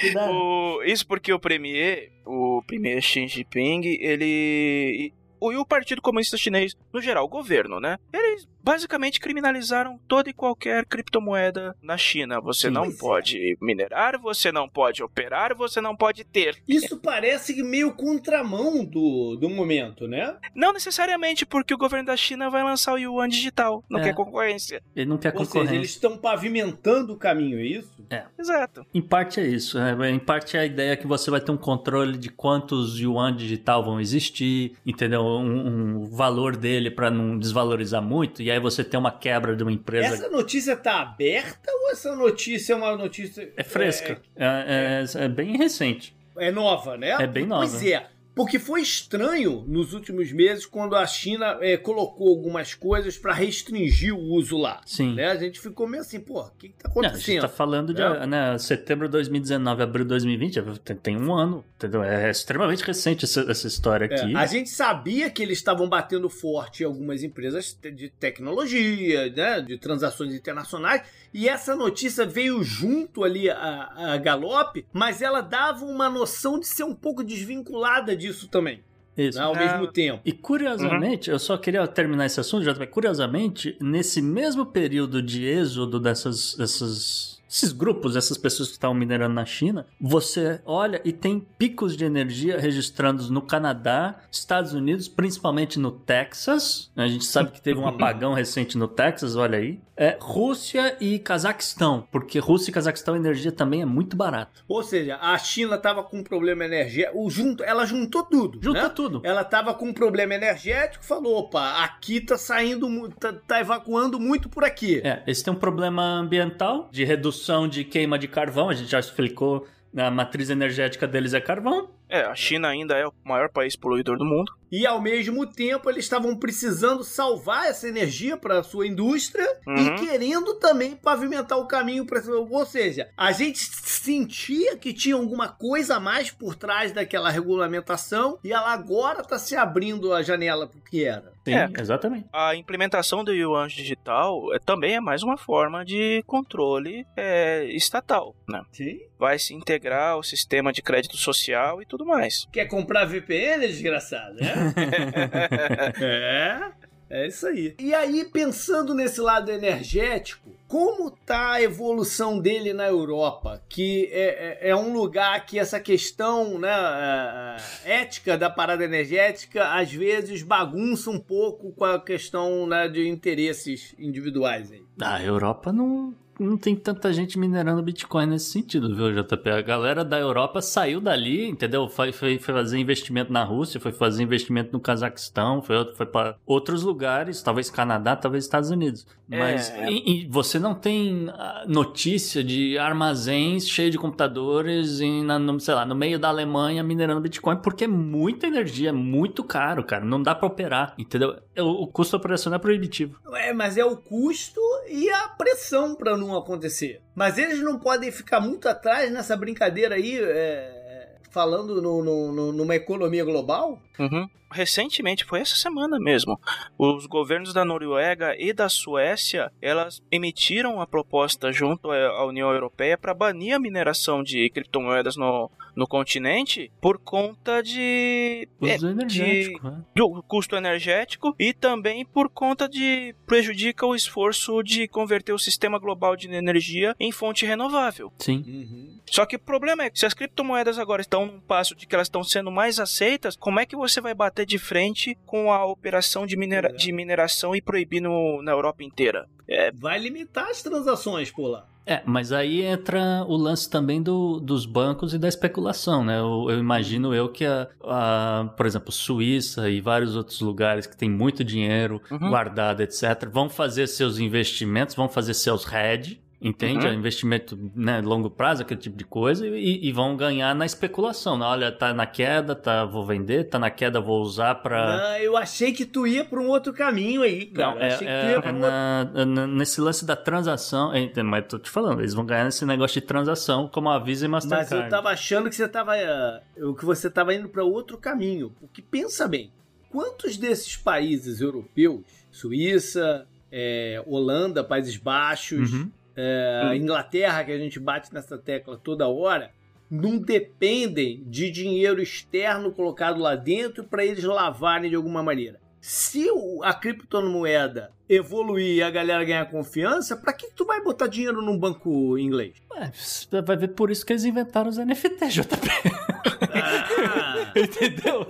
Cuidado. O- isso porque o Premier, o Premier Xi Jinping, ele. O, e o Partido Comunista Chinês, no geral, o governo, né? Eles basicamente criminalizaram toda e qualquer criptomoeda na China. Você Sim. não é. pode minerar, você não pode operar, você não pode ter. Isso parece meio contramão do, do momento, né? Não necessariamente porque o governo da China vai lançar o yuan digital, não É. quer concorrência. Ele não quer Ou seja, concorrência. eles estão pavimentando o caminho, é isso? Exato. Em parte é isso. é, Em parte é a ideia que você vai ter um controle de quantos yuan digital vão existir, entendeu? Um, um valor dele para não desvalorizar muito. E aí você tem uma quebra de uma empresa. Essa notícia tá aberta ou essa notícia é uma notícia. É fresca. É, é- é bem recente. É, é nova, né? É bem nova. Pois é. Porque foi estranho nos últimos meses quando a China é, colocou algumas coisas para restringir o uso lá. Sim. Né? A gente ficou meio assim, pô, o que, que tá Não, a gente acontecendo? tá falando de É. né, setembro de 2019, abril de 2020, tem, tem um ano, entendeu? É extremamente recente essa, essa história É, aqui. a gente sabia que eles estavam batendo forte em algumas empresas de tecnologia, né, de transações internacionais, e essa notícia veio junto ali a, a galope, mas ela dava uma noção de ser um pouco desvinculada disso também, Isso. né, ao Ah. mesmo tempo. E curiosamente, eu só queria terminar esse assunto, JP. Curiosamente, nesse mesmo período de êxodo dessas, dessas, esses grupos, essas pessoas que estavam minerando na China, você olha e tem picos de energia registrados no Canadá, Estados Unidos, principalmente no Texas. A gente sabe que teve um apagão recente no Texas, olha aí. É, Rússia e Cazaquistão, porque Rússia e Cazaquistão a energia também é muito barata. Ou seja, a China estava com um problema energético, o junto, ela juntou tudo. Junta né? tudo. Ela estava com um problema energético, falou: opa, aqui tá saindo, tá, tá evacuando muito por aqui. É, esse tem um problema ambiental de redução de queima de carvão, a gente já explicou. A matriz energética deles é carvão. É, a China ainda é o maior país poluidor do mundo. E ao mesmo tempo eles estavam precisando salvar essa energia para a sua indústria Uhum. e querendo também pavimentar o caminho para ou seja, a gente sentia que tinha alguma coisa a mais por trás daquela regulamentação e ela agora está se abrindo a janela pro que era. Sim, É. exatamente. A implementação do yuan digital é, também é mais uma forma de controle é, estatal, né? Sim. Vai se integrar ao sistema de crédito social e tudo mais. Quer comprar VPN, desgraçado, né? é. É isso aí. E aí, pensando nesse lado energético, como tá a evolução dele na Europa? Que é, é- é um lugar que essa questão né, é, é, ética da parada energética às vezes bagunça um pouco com a questão né, de interesses individuais aí. A Europa não, não tem tanta gente minerando Bitcoin nesse sentido, viu, JP? A galera da Europa saiu dali, entendeu? Foi, foi, foi fazer investimento na Rússia, foi fazer investimento no Cazaquistão, foi, foi para outros lugares, talvez Canadá, talvez Estados Unidos. Mas É. e- e você não tem ah, notícia de armazéns cheios de computadores em, na, no, sei lá, no meio da Alemanha minerando Bitcoin, porque é muita energia, é muito caro, cara. Não dá pra operar, entendeu? O, o custo operacional é proibitivo. É, mas é o custo e a pressão para não acontecer. Mas eles não podem ficar muito atrás nessa brincadeira aí, é, falando no- no- no- numa economia global. Uhum. Recentemente, foi essa semana mesmo, os governos da Noruega e da Suécia, elas emitiram a proposta junto à União Europeia para banir a mineração de criptomoedas no, no continente por conta de, é, Uso energético, né? do custo energético e também por conta de prejudica o esforço de converter o sistema global de energia em fonte renovável. Sim. Só que o problema é que se as criptomoedas agora estão num passo de que elas estão sendo mais aceitas, como é que você vai bater de frente com a operação de, minera É. de mineração e proibir no, na Europa inteira? É, Vai limitar as transações por lá. É, mas aí entra o lance também do, dos bancos e da especulação, né? Eu, eu imagino eu que, a, a, por exemplo, Suíça e vários outros lugares que tem muito dinheiro Uhum. guardado, etc., vão fazer seus investimentos, vão fazer seus hedge, entende? Uhum. É investimento né, longo prazo, aquele tipo de coisa, e, e vão ganhar na especulação. né? Olha, tá na queda, tá, vou vender, tá na queda, vou usar pra... Não, eu achei que tu ia para um outro caminho aí, cara. Não, é, achei que tu é- ia pra é um outro... na- na- nesse lance da transação, é, mas tô te falando, eles vão ganhar nesse negócio de transação como a Visa e Mas Mastercard. eu tava achando que você tava, eh, que você tava indo para outro caminho. Porque pensa bem, quantos desses países europeus, Suíça, eh, Holanda, Países Baixos, Uhum. Hum. Inglaterra, que a gente bate nessa tecla toda hora, não dependem de dinheiro externo colocado lá dentro para eles lavarem de alguma maneira. Se a criptomoeda evoluir e a galera ganhar confiança, para que tu vai botar dinheiro num banco inglês? Ué, vai ver por isso que eles inventaram os NFT, JP. Ah, Entendeu?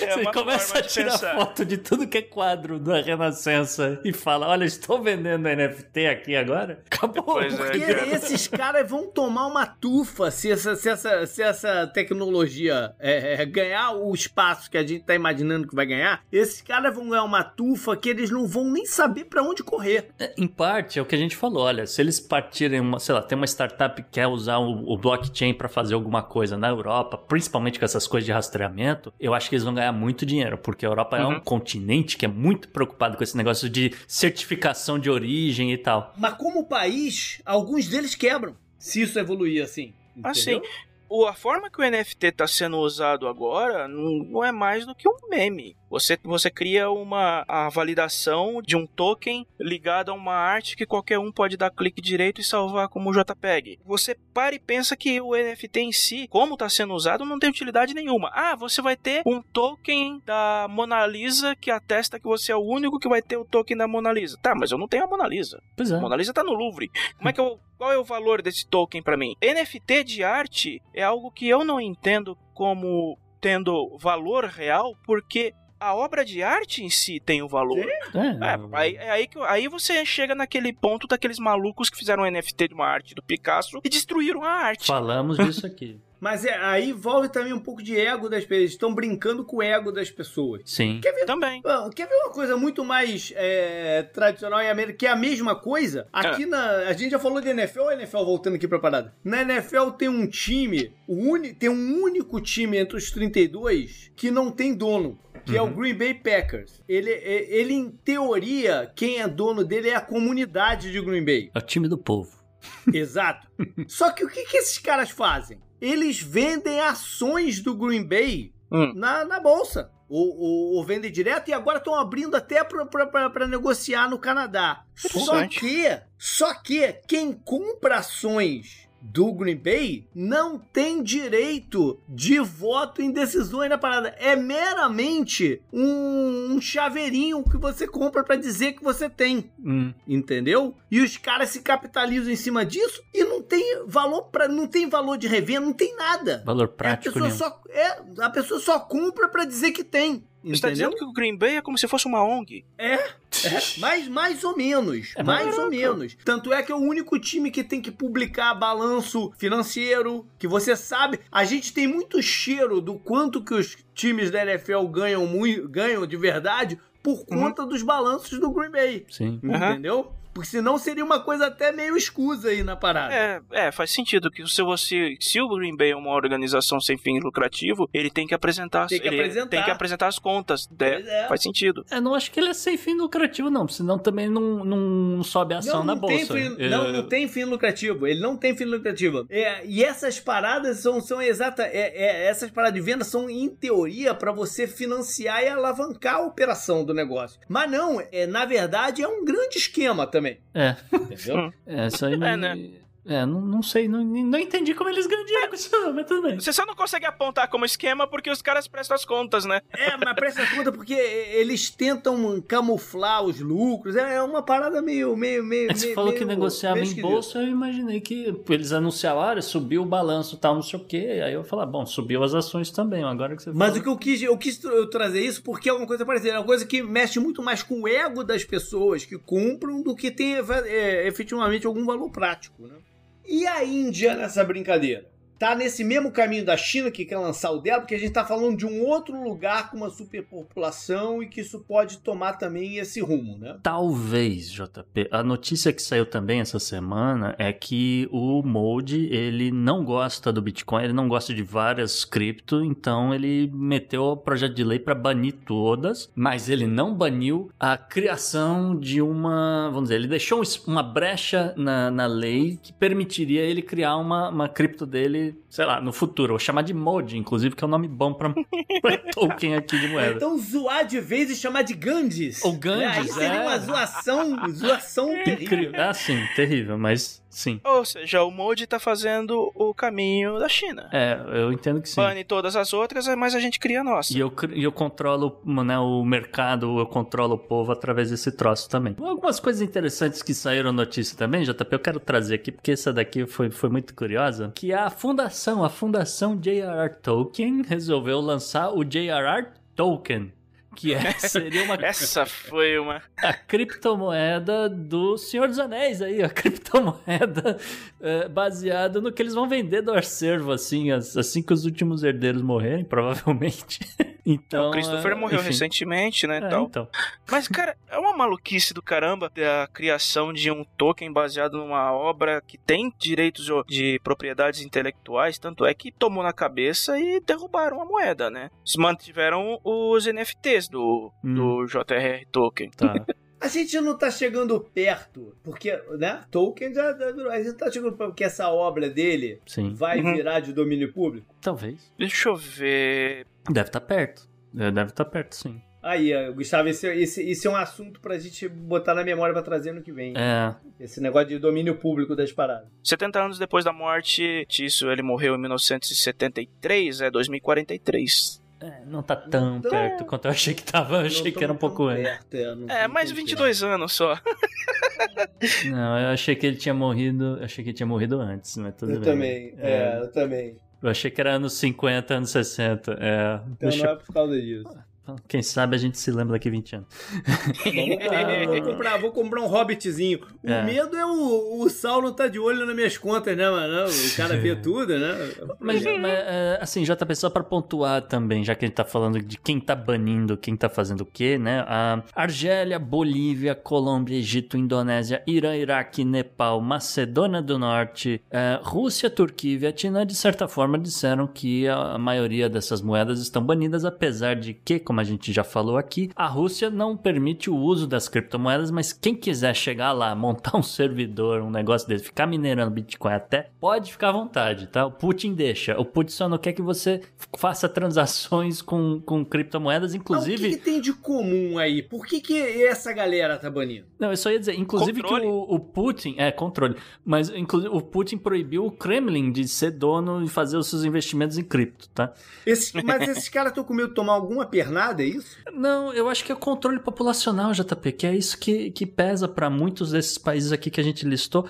É você começa a tirar pensar. foto de tudo que é quadro da Renascença e fala: Olha, estou vendendo NFT aqui agora. Acabou. Pois é. Porque cara. esses caras vão tomar uma tufa se essa, se essa, se essa tecnologia é, é, ganhar o espaço que a gente tá imaginando que vai ganhar. Esses caras vão ganhar uma tufa que eles não vão nem saber pra onde correr. É, Em parte, é o que a gente falou. Olha, se eles partirem, uma, sei lá, tem uma startup que quer usar o, o blockchain para fazer alguma coisa na Europa, Europa, principalmente com essas coisas de rastreamento, eu acho que eles vão ganhar muito dinheiro, porque a Europa é Uhum. um continente que é muito preocupado com esse negócio de certificação de origem e tal. Mas como país, alguns deles quebram. Se isso evoluir assim. Assim, entendeu? o, a forma que o NFT está sendo usado agora não, é mais do que um meme. Você, você cria uma a validação de um token ligado a uma arte que qualquer um pode dar clique direito e salvar como JPEG. Você para e pensa que o NFT em si, como está sendo usado, não tem utilidade nenhuma. Ah, você vai ter um token da Mona Lisa que atesta que você é o único que vai ter o token da Mona Lisa. Tá, mas eu não tenho a Mona Lisa. Pois é. A Mona Lisa tá no Louvre. Como é que eu, qual é o valor desse token pra mim? NFT de arte é algo que eu não entendo como tendo valor real, porque a obra de arte em si tem o valor. É, É, aí, é aí, que, aí você chega naquele ponto daqueles malucos que fizeram um NFT de uma arte do Picasso e destruíram a arte. Falamos disso aqui. Mas é, aí envolve também um pouco de ego das pessoas. Eles estão brincando com o ego das pessoas. Sim. Quer ver, Também. Quer ver uma coisa muito mais é, tradicional em América, que é a mesma coisa? Aqui na. A gente já falou de NFL, ou NFL voltando aqui pra parada. Na NFL tem um time, o uni, tem um único time entre os 32 que não tem dono. Que é o Uhum. Green Bay Packers. Ele, é- ele, em teoria, quem é dono dele é a comunidade de Green Bay. É o time do povo. Exato. Só que o que, que esses caras fazem? Eles vendem ações do Green Bay Hum. na, na bolsa. Ou, ou, ou vendem direto e agora estão abrindo até para negociar no Canadá. Só que, só que quem compra ações do Green Bay não tem direito de voto em decisões na parada. É meramente um, um chaveirinho que você compra para dizer que você tem Hum, entendeu? E os caras se capitalizam em cima disso e não tem valor para não tem valor de revenda, não tem nada. valor É, a prático pessoa nenhum. só é, a pessoa só compra para dizer que tem, Você tá entendeu? dizendo que o Green Bay é como se fosse uma ONG. É, mais, mais ou menos, É, mais ou menos. Tanto é que é o único time que tem que publicar balanço financeiro, que você sabe. A gente tem muito cheiro do quanto que os times da NFL ganham, mui- ganham de verdade por conta dos balanços do Green Bay, Sim. Uhum. Porque senão seria uma coisa até meio escusa aí na parada. É, é, faz sentido que se você, se o Green Bay é uma organização sem fim lucrativo, ele tem que apresentar, Tem que ele apresentar. tem que apresentar as contas. Pois É, é. Faz sentido. Eu não acho que ele é sem fim lucrativo, não, senão também não, não sobe a ação Não, na não, tem bolsa. fim, É, não, não tem fim lucrativo. Ele não tem fim lucrativo. É, e essas paradas são, são exatas. É, é, essas paradas de venda são, em teoria, para você financiar e alavancar a operação do negócio. Mas não, é, na verdade, é um grande esquema também. É, Entendeu? é, isso aí. É, né? É, não, não sei, não, não entendi como eles ganham dinheiro com isso, não, mas tudo bem. Você só não consegue apontar como esquema porque os caras prestam as contas, né? é, mas presta conta porque eles tentam camuflar os lucros. É é uma parada meio. meio, meio É, Você meio- falou que meio- negociava meio em bolsa, eu imaginei que eles anunciaram, olha, subiu o balanço tal, não sei o quê. Aí eu falei, ah, bom, subiu as ações também, agora que você Mas falou. o que eu quis, eu quis trazer isso porque é uma coisa parecida. É uma coisa que mexe muito mais com o ego das pessoas que compram do que tem é, efetivamente algum valor prático. Né? E a Índia nessa brincadeira? Tá nesse mesmo caminho da China que quer lançar o dela, porque a gente tá falando de um outro lugar com uma superpopulação e que isso pode tomar também esse rumo, né? Talvez, JP. A notícia que saiu também essa semana é que o Mode, ele não gosta do Bitcoin, ele não gosta de várias cripto, então ele meteu o projeto de lei para banir todas, mas ele não baniu a criação de uma, vamos dizer, ele deixou um uma brecha na, na lei que permitiria ele criar uma, uma cripto dele, sei lá, no futuro. Vou chamar de Mode, inclusive, que é um nome bom para token aqui de moeda. Então zoar de vez e chamar de Gandhis. O Gandhis, Aí seria é. uma zoação, zoação terrível. Incrível. Ah, sim, terrível, mas sim. Ou seja, o Modi tá fazendo o caminho da China. É, eu entendo que sim. Bane todas as outras, mas a gente cria a nossa. E eu, eu controlo né, o mercado, eu controlo o povo através desse troço também. Algumas coisas interessantes que saíram notícia também, JP, eu quero trazer aqui, porque essa daqui foi, foi muito curiosa, que a fundação, a fundação J.R.R. Tolkien resolveu lançar o J.R.R. Token, que é, seria uma Essa foi uma. a criptomoeda do Senhor dos Anéis aí, a criptomoeda é, baseada no que eles vão vender do acervo, assim, as- assim que os últimos herdeiros morrerem, provavelmente. Então, o Christopher é, morreu enfim. recentemente, né, É, tal. então. Mas, cara, é uma maluquice do caramba a criação de um token baseado numa obra que tem direitos de- de propriedades intelectuais, tanto é que tomou na cabeça e derrubaram a moeda, né? Se mantiveram os NFTs do, Hum. do JRR Token. Tá. A gente não tá chegando perto, porque, né? Tolkien já. A gente tá chegando perto porque essa obra dele Sim. vai Uhum. virar de domínio público. Talvez. Deixa eu ver. Deve estar perto. É, Deve estar perto, sim. Aí, Gustavo, esse, esse, esse é um assunto pra gente botar na memória pra trazer no que vem. É. Esse negócio de domínio público das paradas. 70 anos depois da morte disso, ele morreu em 1973, é 2043. É, não tá tão Então- perto quanto eu achei que tava. Eu achei que era um pouco tão antes. perto, é, É, mais tão 22 anos só. Não, eu achei que ele tinha morrido. Eu achei que ele tinha morrido antes, mas tudo Eu bem. também, é, eu também. Eu achei que era anos 50, anos 60. É. Então Deixa- não é por causa disso. Quem sabe a gente se lembra daqui 20 anos. Vou, comprar, vou comprar um hobbitzinho. O É. medo é o, o Saulo tá de olho nas minhas contas, né, mano? O cara vê tudo, né? Mas, mas, é, assim, JP, só pra pontuar também, já que a gente tá falando de quem tá banindo, quem tá fazendo o quê, né? A Argélia, Bolívia, Colômbia, Egito, Indonésia, Irã, Iraque, Nepal, Macedônia do Norte, é, Rússia, Turquia e Vietnã, de certa forma, disseram que a, a maioria dessas moedas estão banidas, apesar de que, como a gente já falou aqui, a Rússia não permite o uso das criptomoedas, mas quem quiser chegar lá, montar um servidor, um negócio desse, ficar minerando Bitcoin até, pode ficar à vontade, tá? O Putin deixa. O Putin só não quer que você faça transações com, com criptomoedas, Ah, o que, inclusive... que tem de comum aí? Por que, que essa galera tá banindo? Não, eu só ia dizer, inclusive Controle. que o, o Putin, é, controle, mas inclusive o Putin proibiu o Kremlin de ser dono e fazer os seus investimentos em cripto, tá? Esses- mas esses caras estão com medo de tomar alguma pernada, é isso? Não, eu acho que é o controle populacional, JP, que é isso que, que pesa para muitos desses países aqui que a gente listou.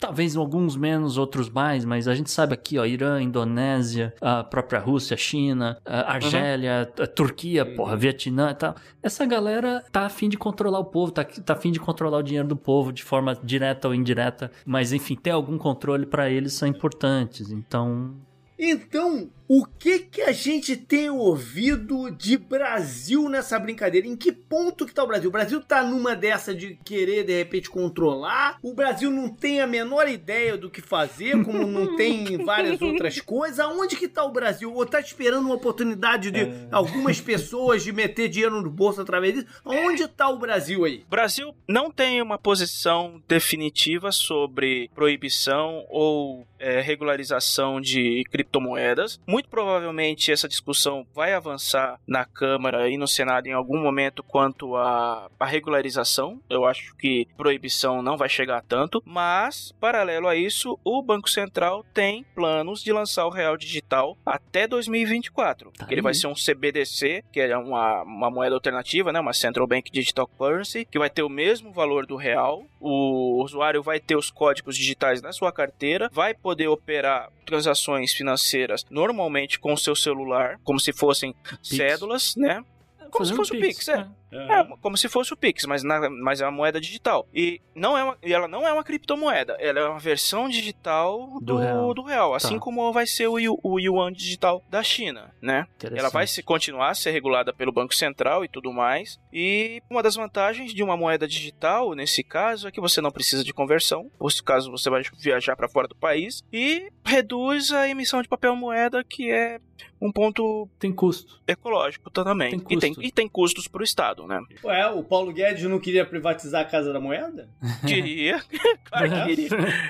Talvez alguns menos, outros mais, mas a gente sabe aqui, ó, Irã, Indonésia, a própria Rússia, China, a Argélia, a Turquia, porra, Vietnã e tal. Essa galera tá afim de controlar o povo, tá, tá afim de controlar o dinheiro do povo de forma direta ou indireta, mas enfim, ter algum controle para eles são importantes. Então, Então, o que que a gente tem ouvido de Brasil nessa brincadeira? Em que ponto que tá o Brasil? O Brasil tá numa dessa de querer de repente controlar? O Brasil não tem a menor ideia do que fazer, como não tem em várias outras coisas? Aonde que tá o Brasil? Ou tá esperando uma oportunidade de algumas pessoas de meter dinheiro no bolso através disso? Aonde tá o Brasil aí? O Brasil não tem uma posição definitiva sobre proibição ou é, regularização de criptomoedas. Muito provavelmente essa discussão vai avançar na Câmara e no Senado em algum momento quanto à regularização. Eu acho que proibição não vai chegar tanto, mas paralelo a isso, o Banco Central tem planos de lançar o real digital até 2024. Tá Ele vai ser um CBDC, que é uma, uma moeda alternativa, né, uma Central Bank Digital Currency, que vai ter o mesmo valor do real. O usuário vai ter os códigos digitais na sua carteira, vai poder operar transações financeiras normalmente com o seu celular, como se fossem cédulas, né? Como se fosse o Pix, é. né? É, como se fosse o Pix, mas, na- mas é uma moeda digital. E, não é uma, e ela não é uma criptomoeda, ela é uma versão digital Do do, real. do real. Assim Tá. como vai ser o, o Yuan digital da China, né? Ela vai se continuar a ser regulada pelo Banco Central e tudo mais. E uma das vantagens de uma moeda digital, nesse caso, é que você não precisa de conversão, caso você vai viajar para fora do país, e reduz a emissão de papel moeda, que é um ponto Tem custo. ecológico também. Tem e, tem, custo. e tem custos para o Estado, né? Ué, o Paulo Guedes não queria privatizar a Casa da Moeda? Queria. claro que queria.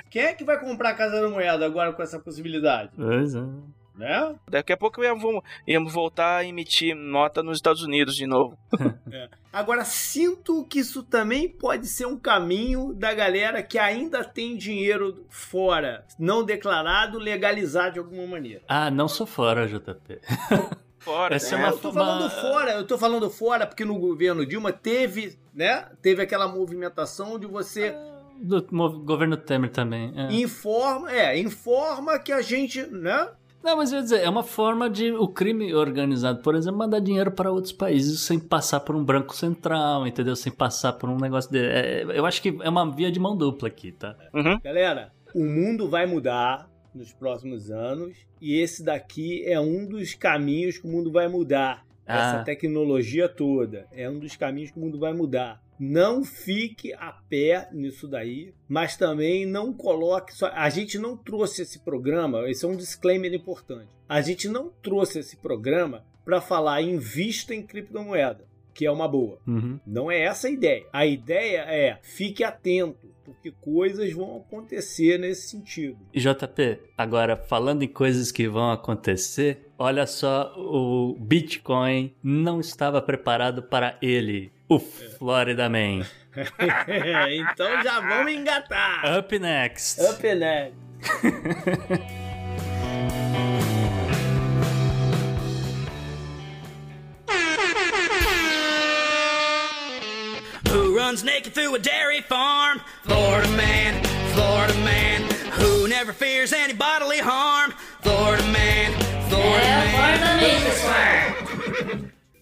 Quem é que vai comprar a Casa da Moeda agora com essa possibilidade? Pois é. Né? Daqui a pouco íamos, íamos voltar a emitir nota nos Estados Unidos de novo. Agora, sinto que isso também pode ser um caminho da galera que ainda tem dinheiro fora, não declarado, legalizar de alguma maneira. Ah, não sou fora, JP. Fora. Essa é né? uma- eu tô falando uma- fora, eu tô falando fora porque no governo Dilma teve, né? Teve aquela movimentação de você Do mov- governo Temer também. é. informa, é, informa que a gente, né? Não, mas eu ia dizer, é uma forma de o crime organizado, por exemplo, mandar dinheiro para outros países sem passar por um branco central, entendeu? Sem passar por um negócio de. é, eu acho que é uma via de mão dupla aqui, tá? Uhum. Galera, o mundo vai mudar nos próximos anos e esse daqui é um dos caminhos que o mundo vai mudar. essa Ah. tecnologia toda. É um dos caminhos que o mundo vai mudar. Não fique a pé nisso daí, mas também não coloque. Só... A gente não trouxe esse programa, esse é um disclaimer importante. A gente não trouxe esse programa para falar invista em criptomoeda, que é uma boa. Uhum. Não é essa a ideia. A ideia é fique atento, porque coisas vão acontecer nesse sentido. JP, agora falando em coisas que vão acontecer, olha só, o Bitcoin não estava preparado para ele, o Florida Man. então já vamos engatar. Up next. Up next. Who runs naked through a dairy farm? Florida man, Florida man. Who never fears any bodily harm? Florida man, Florida man.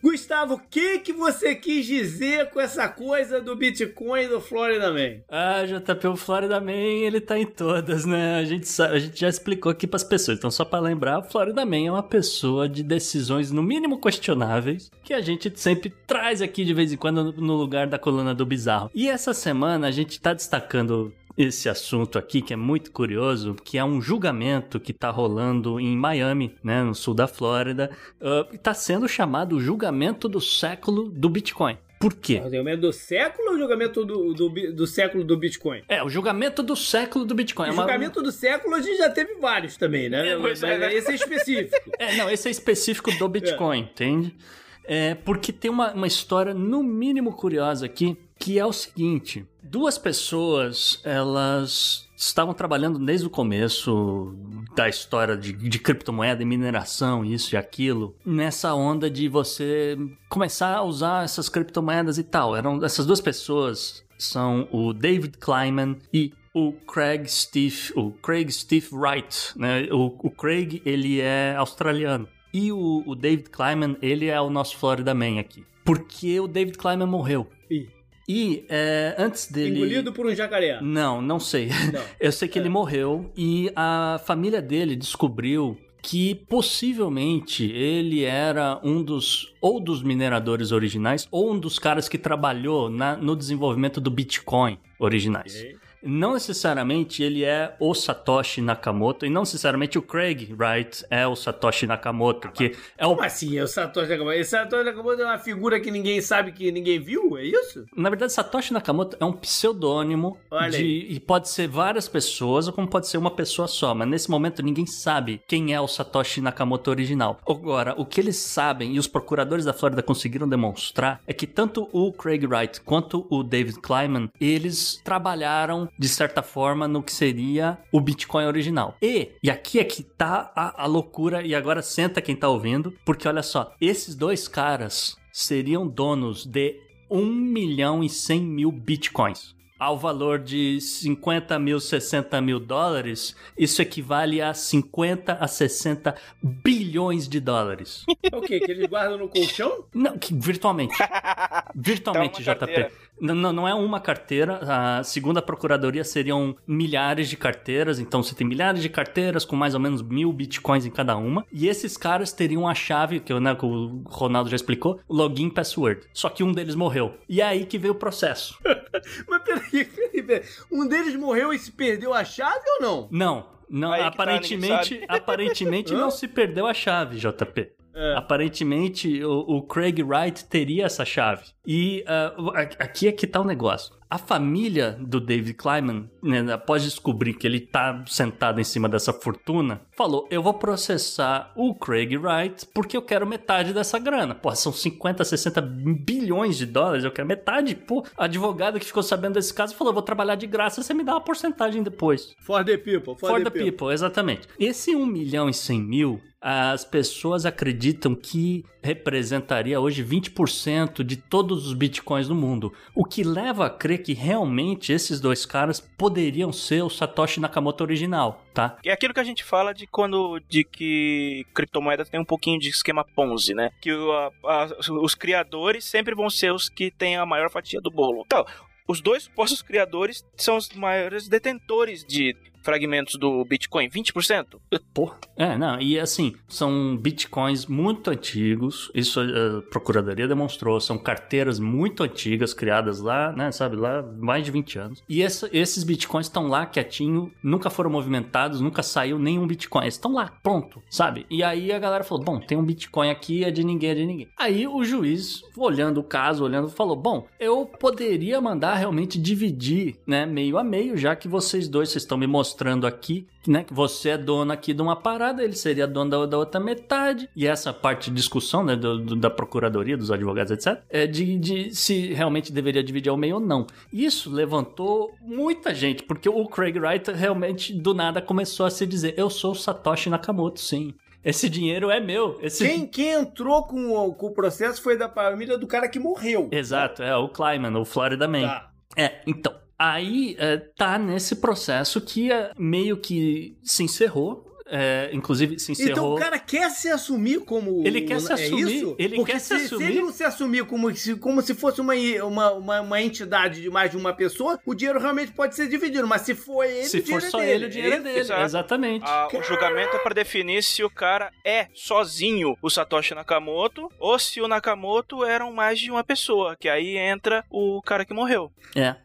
Gustavo, o que, que você quis dizer com essa coisa do Bitcoin e do Florida Man? Ah, JP, o Florida Man, ele tá em todas, né? A gente, sabe, a gente já explicou aqui pras pessoas. Então, só pra lembrar, o Florida Man é uma pessoa de decisões, no mínimo, questionáveis, que a gente sempre traz aqui de vez em quando no lugar da coluna do bizarro. E essa semana a gente tá destacando esse assunto aqui que é muito curioso, que é um julgamento que tá rolando em Miami, né, no sul da Flórida, uh, e tá sendo chamado o julgamento do século do Bitcoin. Por quê? O julgamento do século ou o julgamento do, do, do século do Bitcoin? É, o julgamento do século do Bitcoin. É O uma- julgamento do século a gente já teve vários também, né? É, é, Mas né? Esse é específico. É, não, esse é específico do Bitcoin, entende? É, porque tem uma, uma história, no mínimo, curiosa aqui, que é o seguinte: duas pessoas, elas estavam trabalhando desde o começo da história de, de criptomoeda e mineração, isso e aquilo, nessa onda de você começar a usar essas criptomoedas e tal. Eram essas duas pessoas são o David Kleiman e o Craig Steve, o Craig Steve Wright, né? O, o Craig ele é australiano e o, o David Kleiman ele é o nosso Florida Man aqui, porque o David Kleiman morreu. Ih. E é, antes dele Engolido por um jacaré. não, não sei. Não. Eu sei que ele morreu e a família dele descobriu que possivelmente ele era um dos ou dos mineradores originais ou um dos caras que trabalhou na- no desenvolvimento do Bitcoin originais. Ok. Não necessariamente ele é o Satoshi Nakamoto e não necessariamente o Craig Wright é o Satoshi Nakamoto, que é o Como assim? É o Satoshi Nakamoto. Esse Satoshi Nakamoto é uma figura que ninguém sabe que ninguém viu? É isso? Na verdade, Satoshi Nakamoto é um pseudônimo de, e pode ser várias pessoas ou como pode ser uma pessoa só, mas nesse momento ninguém sabe quem é o Satoshi Nakamoto original. Agora, o que eles sabem e os procuradores da Flórida conseguiram demonstrar é que tanto o Craig Wright quanto o David Kleiman, eles trabalharam de certa forma no que seria o Bitcoin original. E, e aqui é que tá a, a loucura e agora senta quem tá ouvindo, porque olha só, esses dois caras seriam donos de 1 milhão e 100 mil bitcoins. Ao valor de 50 mil, 60 mil dólares, isso equivale a 50 a 60 bilhões de dólares. É o quê? Que eles guardam no colchão? Não, que virtualmente. Virtualmente, Tá. JP. Não, não, é uma carteira. A segunda procuradoria seriam milhares de carteiras. Então você tem milhares de carteiras com mais ou menos mil bitcoins em cada uma. E esses caras teriam a chave, que, né, que o Ronaldo já explicou, login password. Só que um deles morreu. E é aí que veio o processo. Mas peraí, peraí, peraí. Um deles morreu e se perdeu a chave ou não? Não, não, Aí tá, aparentemente, ninguém aparentemente não se perdeu a chave, JP. É. Aparentemente, o, o Craig Wright teria essa chave. E a- aqui é que tá o negócio. A família do David Kleiman, né, após descobrir que ele tá sentado em cima dessa fortuna, falou: Eu vou processar o Craig Wright porque eu quero metade dessa grana. Pô, são 50, 60 bilhões de dólares, eu quero metade. Pô, a advogada que ficou sabendo desse caso falou: Eu vou trabalhar de graça, você me dá uma porcentagem depois. For the people, for, For the, the people. people, exatamente. Esse 1 milhão e 100 mil, as pessoas acreditam que representaria hoje 20% de todos os bitcoins do mundo. O que leva a crer que realmente esses dois caras poderiam ser o Satoshi Nakamoto original, tá? É aquilo que a gente fala de quando de que criptomoedas tem um pouquinho de esquema Ponzi, né? Que o- a- os criadores sempre vão ser os que têm a maior fatia do bolo. Então, os dois supostos criadores são os maiores detentores de fragmentos do Bitcoin? 20%? Porra. É, não, e assim, são bitcoins muito antigos, isso a Procuradoria demonstrou, são carteiras muito antigas, criadas lá, né, sabe, lá mais de 20 anos. E essa- esses bitcoins estão lá quietinho, nunca foram movimentados, nunca saiu nenhum bitcoin, eles estão lá, pronto, sabe? E aí a galera falou, bom, tem um bitcoin aqui, é de ninguém, é de ninguém. Aí o juiz, olhando o caso, olhando, falou, bom, eu poderia mandar realmente dividir, né, meio a meio, já que vocês dois, vocês estão me mostrando aqui, né, que você é dono aqui de uma parada, ele seria dono da, da outra metade. E essa parte de discussão, né, do- do- da procuradoria, dos advogados, etc., é de, de se realmente deveria dividir ao meio ou não. Isso levantou muita gente, porque o Craig Wright realmente do nada começou a se dizer: eu sou o Satoshi Nakamoto, sim. Esse dinheiro é meu. Esse... Quem, quem entrou com o, com o processo foi da família do cara que morreu. Exato, é o Kleiman, o Florida Man. Tá. É, então. Aí é, tá nesse processo que é, meio que se encerrou. é, inclusive se encerrou. Então o cara quer se assumir como. Ele quer se é assumir, Isso? ele Porque quer se se, assumir. Se ele não se assumir como se, como se fosse uma, uma, uma, uma entidade de mais de uma pessoa, o dinheiro realmente pode ser dividido. Mas se for ele, se o for dinheiro é só dele. ele, o dinheiro é dele. Exato. Exatamente. Ah, o julgamento é pra definir se o cara é sozinho o Satoshi Nakamoto ou se o Nakamoto eram mais de uma pessoa, que aí entra o cara que morreu. É.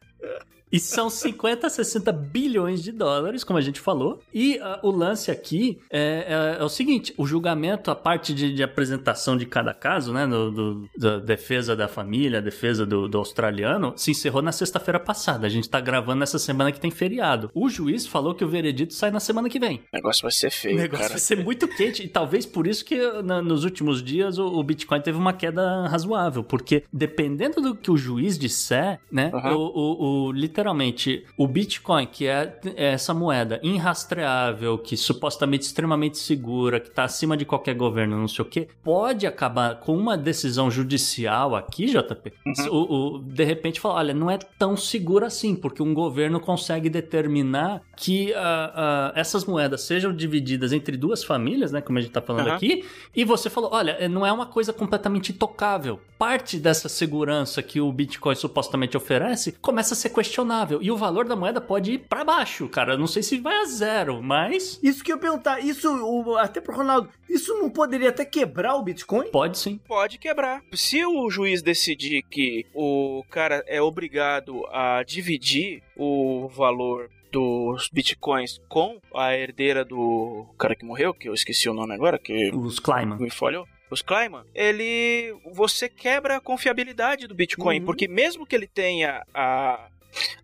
E são 50, 60 bilhões de dólares, como a gente falou. E ah, o lance aqui é, é- é o seguinte: o julgamento, a parte de, de apresentação de cada caso, né? Do, do- da defesa da família, defesa do, do australiano, se encerrou na sexta-feira passada. A gente tá gravando nessa semana que tem feriado. O juiz falou que o veredito sai na semana que vem. O negócio vai ser O feio, negócio cara. vai ser muito quente e talvez por isso que na- nos últimos dias o, o Bitcoin teve uma queda razoável, porque dependendo do que o juiz disser, né, Aham. o, o- o- literalmente o Bitcoin, que é essa moeda inrastreável, que supostamente extremamente segura, que está acima de qualquer governo, não sei o que, pode acabar com uma decisão judicial aqui, JP. O, o- de repente falar, olha, não é tão seguro assim, porque um governo consegue determinar que ah, ah, essas moedas sejam divididas entre duas famílias, né, como a gente tá falando Aham. aqui, e você falou, olha, eh, não é uma coisa completamente intocável. Parte dessa segurança que o Bitcoin supostamente oferece começa a ser questionável e o valor da moeda pode ir para baixo, cara. Eu não sei se vai a zero, mas Isso que eu ia perguntar, isso, o- até pro Ronaldo, isso não poderia até quebrar o Bitcoin? pode sim. Pode quebrar. Se o juiz decidir que o cara é obrigado a dividir o valor dos bitcoins com a herdeira do cara que morreu, que eu esqueci o nome agora, que Os Kleiman. me falhou. Os Kleiman, ele. Você quebra a confiabilidade do Bitcoin, Uhum. porque mesmo que ele tenha a.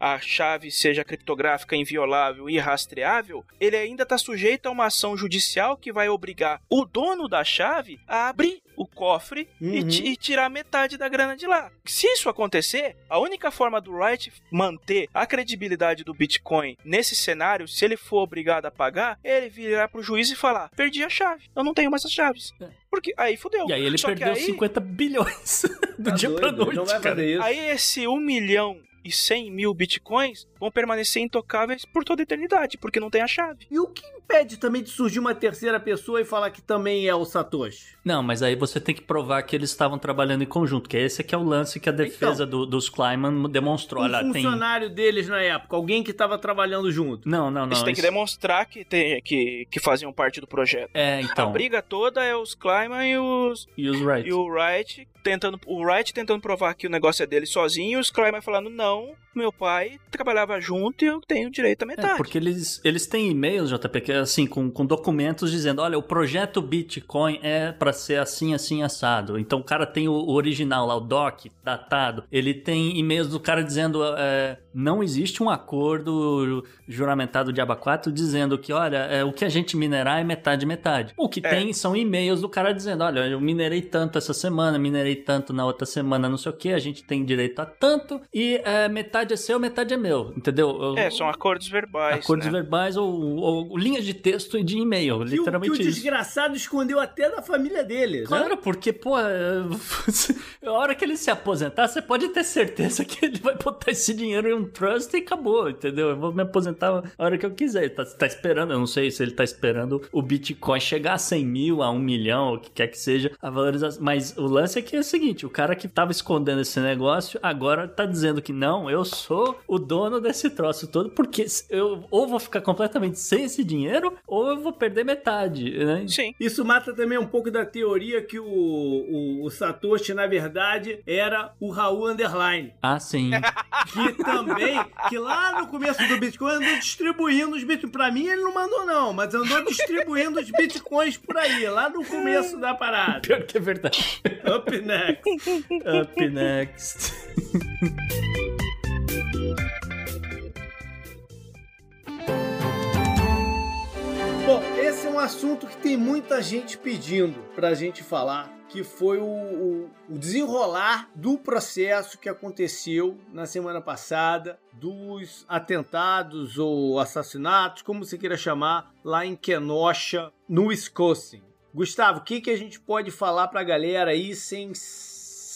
A chave seja criptográfica, inviolável e rastreável, ele ainda está sujeito a uma ação judicial que vai obrigar o dono da chave a abrir o cofre e, Uhum. ti- e tirar metade da grana de lá. Se isso acontecer, a única forma do Wright manter a credibilidade do Bitcoin nesse cenário, se ele for obrigado a pagar, é ele virar pro juiz e falar: perdi a chave, eu não tenho mais as chaves. É. Porque aí fudeu. E aí ele Só perdeu aí- 50 bilhões do Tá dia doido, pra noite, Não vai cara. fazer isso. Aí esse 1 milhão e 100 mil bitcoins vão permanecer intocáveis por toda a eternidade, porque não tem a chave. E o que impede também de surgir uma terceira pessoa e falar que também é o Satoshi? Não, mas aí você tem que provar que eles estavam trabalhando em conjunto, que esse que é o lance que a defesa do- dos Kleiman demonstrou. um Olha, tem... funcionário deles na época, alguém que estava trabalhando junto. Não, não, não. Eles têm que isso- demonstrar que, tem, que, que faziam parte do projeto. É, A então. briga toda é os Kleiman e os E os Wright. e o Wright tentando o Wright tentando provar que o negócio é dele sozinho, e os Kleiman falando não, meu pai trabalhava junto e eu tenho direito à metade. É, porque eles, eles têm e-mails, JP, que é assim, com, com documentos dizendo, olha, o projeto Bitcoin é pra ser assim, assim, assado. Então o cara tem o, o original lá, o doc, datado. Ele tem e-mails do cara dizendo, é, não existe um acordo juramentado de aba 4 dizendo que, olha, é, o que a gente minerar é metade, metade. O que É. tem são e-mails do cara dizendo, olha, eu minerei tanto essa semana, minerei tanto na outra semana, não sei o que, a gente tem direito a tanto, e é, metade é seu, metade é meu, entendeu? Eu- É, são acordos verbais. Acordos né? verbais ou, ou linhas de texto e de e-mail, Que o, que literalmente o isso. desgraçado escondeu até da família dele, né? Claro, porque, pô, é, a hora que ele se aposentar, você pode ter certeza que ele vai botar esse dinheiro em um trust e acabou, entendeu? Eu vou me aposentar a hora que eu quiser. Ele tá, tá esperando, eu não sei se ele tá esperando o Bitcoin chegar a 100 mil, a 1 milhão, o que quer que seja, a valorização. Mas o lance aqui é o seguinte: o cara que tava escondendo esse negócio agora tá dizendo que não, eu sou o dono desse troço todo, porque eu ou vou ficar completamente sem esse dinheiro, ou eu vou perder metade, né? Sim. Isso mata também um pouco da teoria que o, o, o Satoshi, na verdade, era o Raul Underline. Ah, sim. Que também, que lá no começo do Bitcoin andou distribuindo os bitcoins. Pra mim ele não mandou, não, mas andou distribuindo os bitcoins por aí, lá no começo da parada. Pior que é verdade. Up next. Up next. Bom, esse é um assunto que tem muita gente pedindo pra gente falar, que foi o, o- o desenrolar do processo que aconteceu na semana passada, dos atentados ou assassinatos, como você queira chamar, lá em Kenosha, no Wisconsin. Gustavo, o que, que a gente pode falar pra galera aí sem,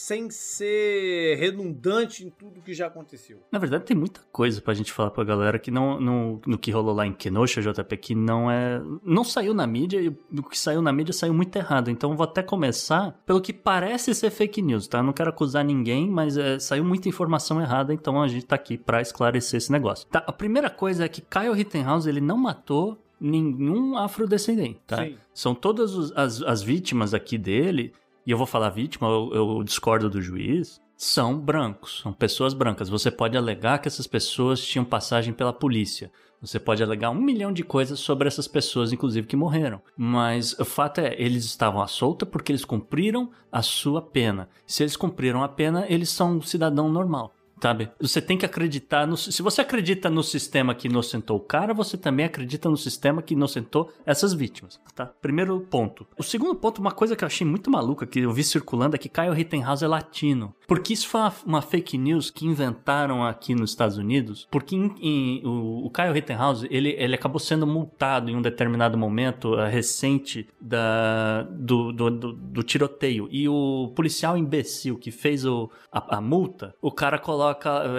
sem ser redundante em tudo que já aconteceu? Na verdade, tem muita coisa pra gente falar pra galera que não, no, no que rolou lá em Kenosha, JP, que não é. Não saiu na mídia e o que saiu na mídia saiu muito errado. Então vou até começar pelo que parece ser fake news, tá? Não quero acusar ninguém, mas é, saiu muita informação errada, então a gente tá aqui pra esclarecer esse negócio. Tá, a primeira coisa é que Kyle Rittenhouse, ele não matou nenhum afrodescendente, tá? Sim. São todas as, as vítimas aqui dele, e eu vou falar vítima, eu, eu discordo do juiz, são brancos, são pessoas brancas. Você pode alegar que essas pessoas tinham passagem pela polícia. Você pode alegar um milhão de coisas sobre essas pessoas, inclusive, que morreram. Mas o fato é, eles estavam à solta porque eles cumpriram a sua pena. Se eles cumpriram a pena, eles são um cidadão normal. Sabe? Você tem que acreditar no. Se você acredita no sistema que inocentou o cara, você também acredita no sistema que inocentou essas vítimas. Tá? Primeiro ponto. O segundo ponto, uma coisa que eu achei muito maluca, que eu vi circulando, é que Kyle Rittenhouse é latino. Porque isso foi uma, uma fake news que inventaram aqui nos Estados Unidos. Porque em- em- o, o Kyle Rittenhouse, ele, ele acabou sendo multado em um determinado momento eh, recente da, do, do, do, do tiroteio. E o policial imbecil que fez o, a, a multa, o cara coloca,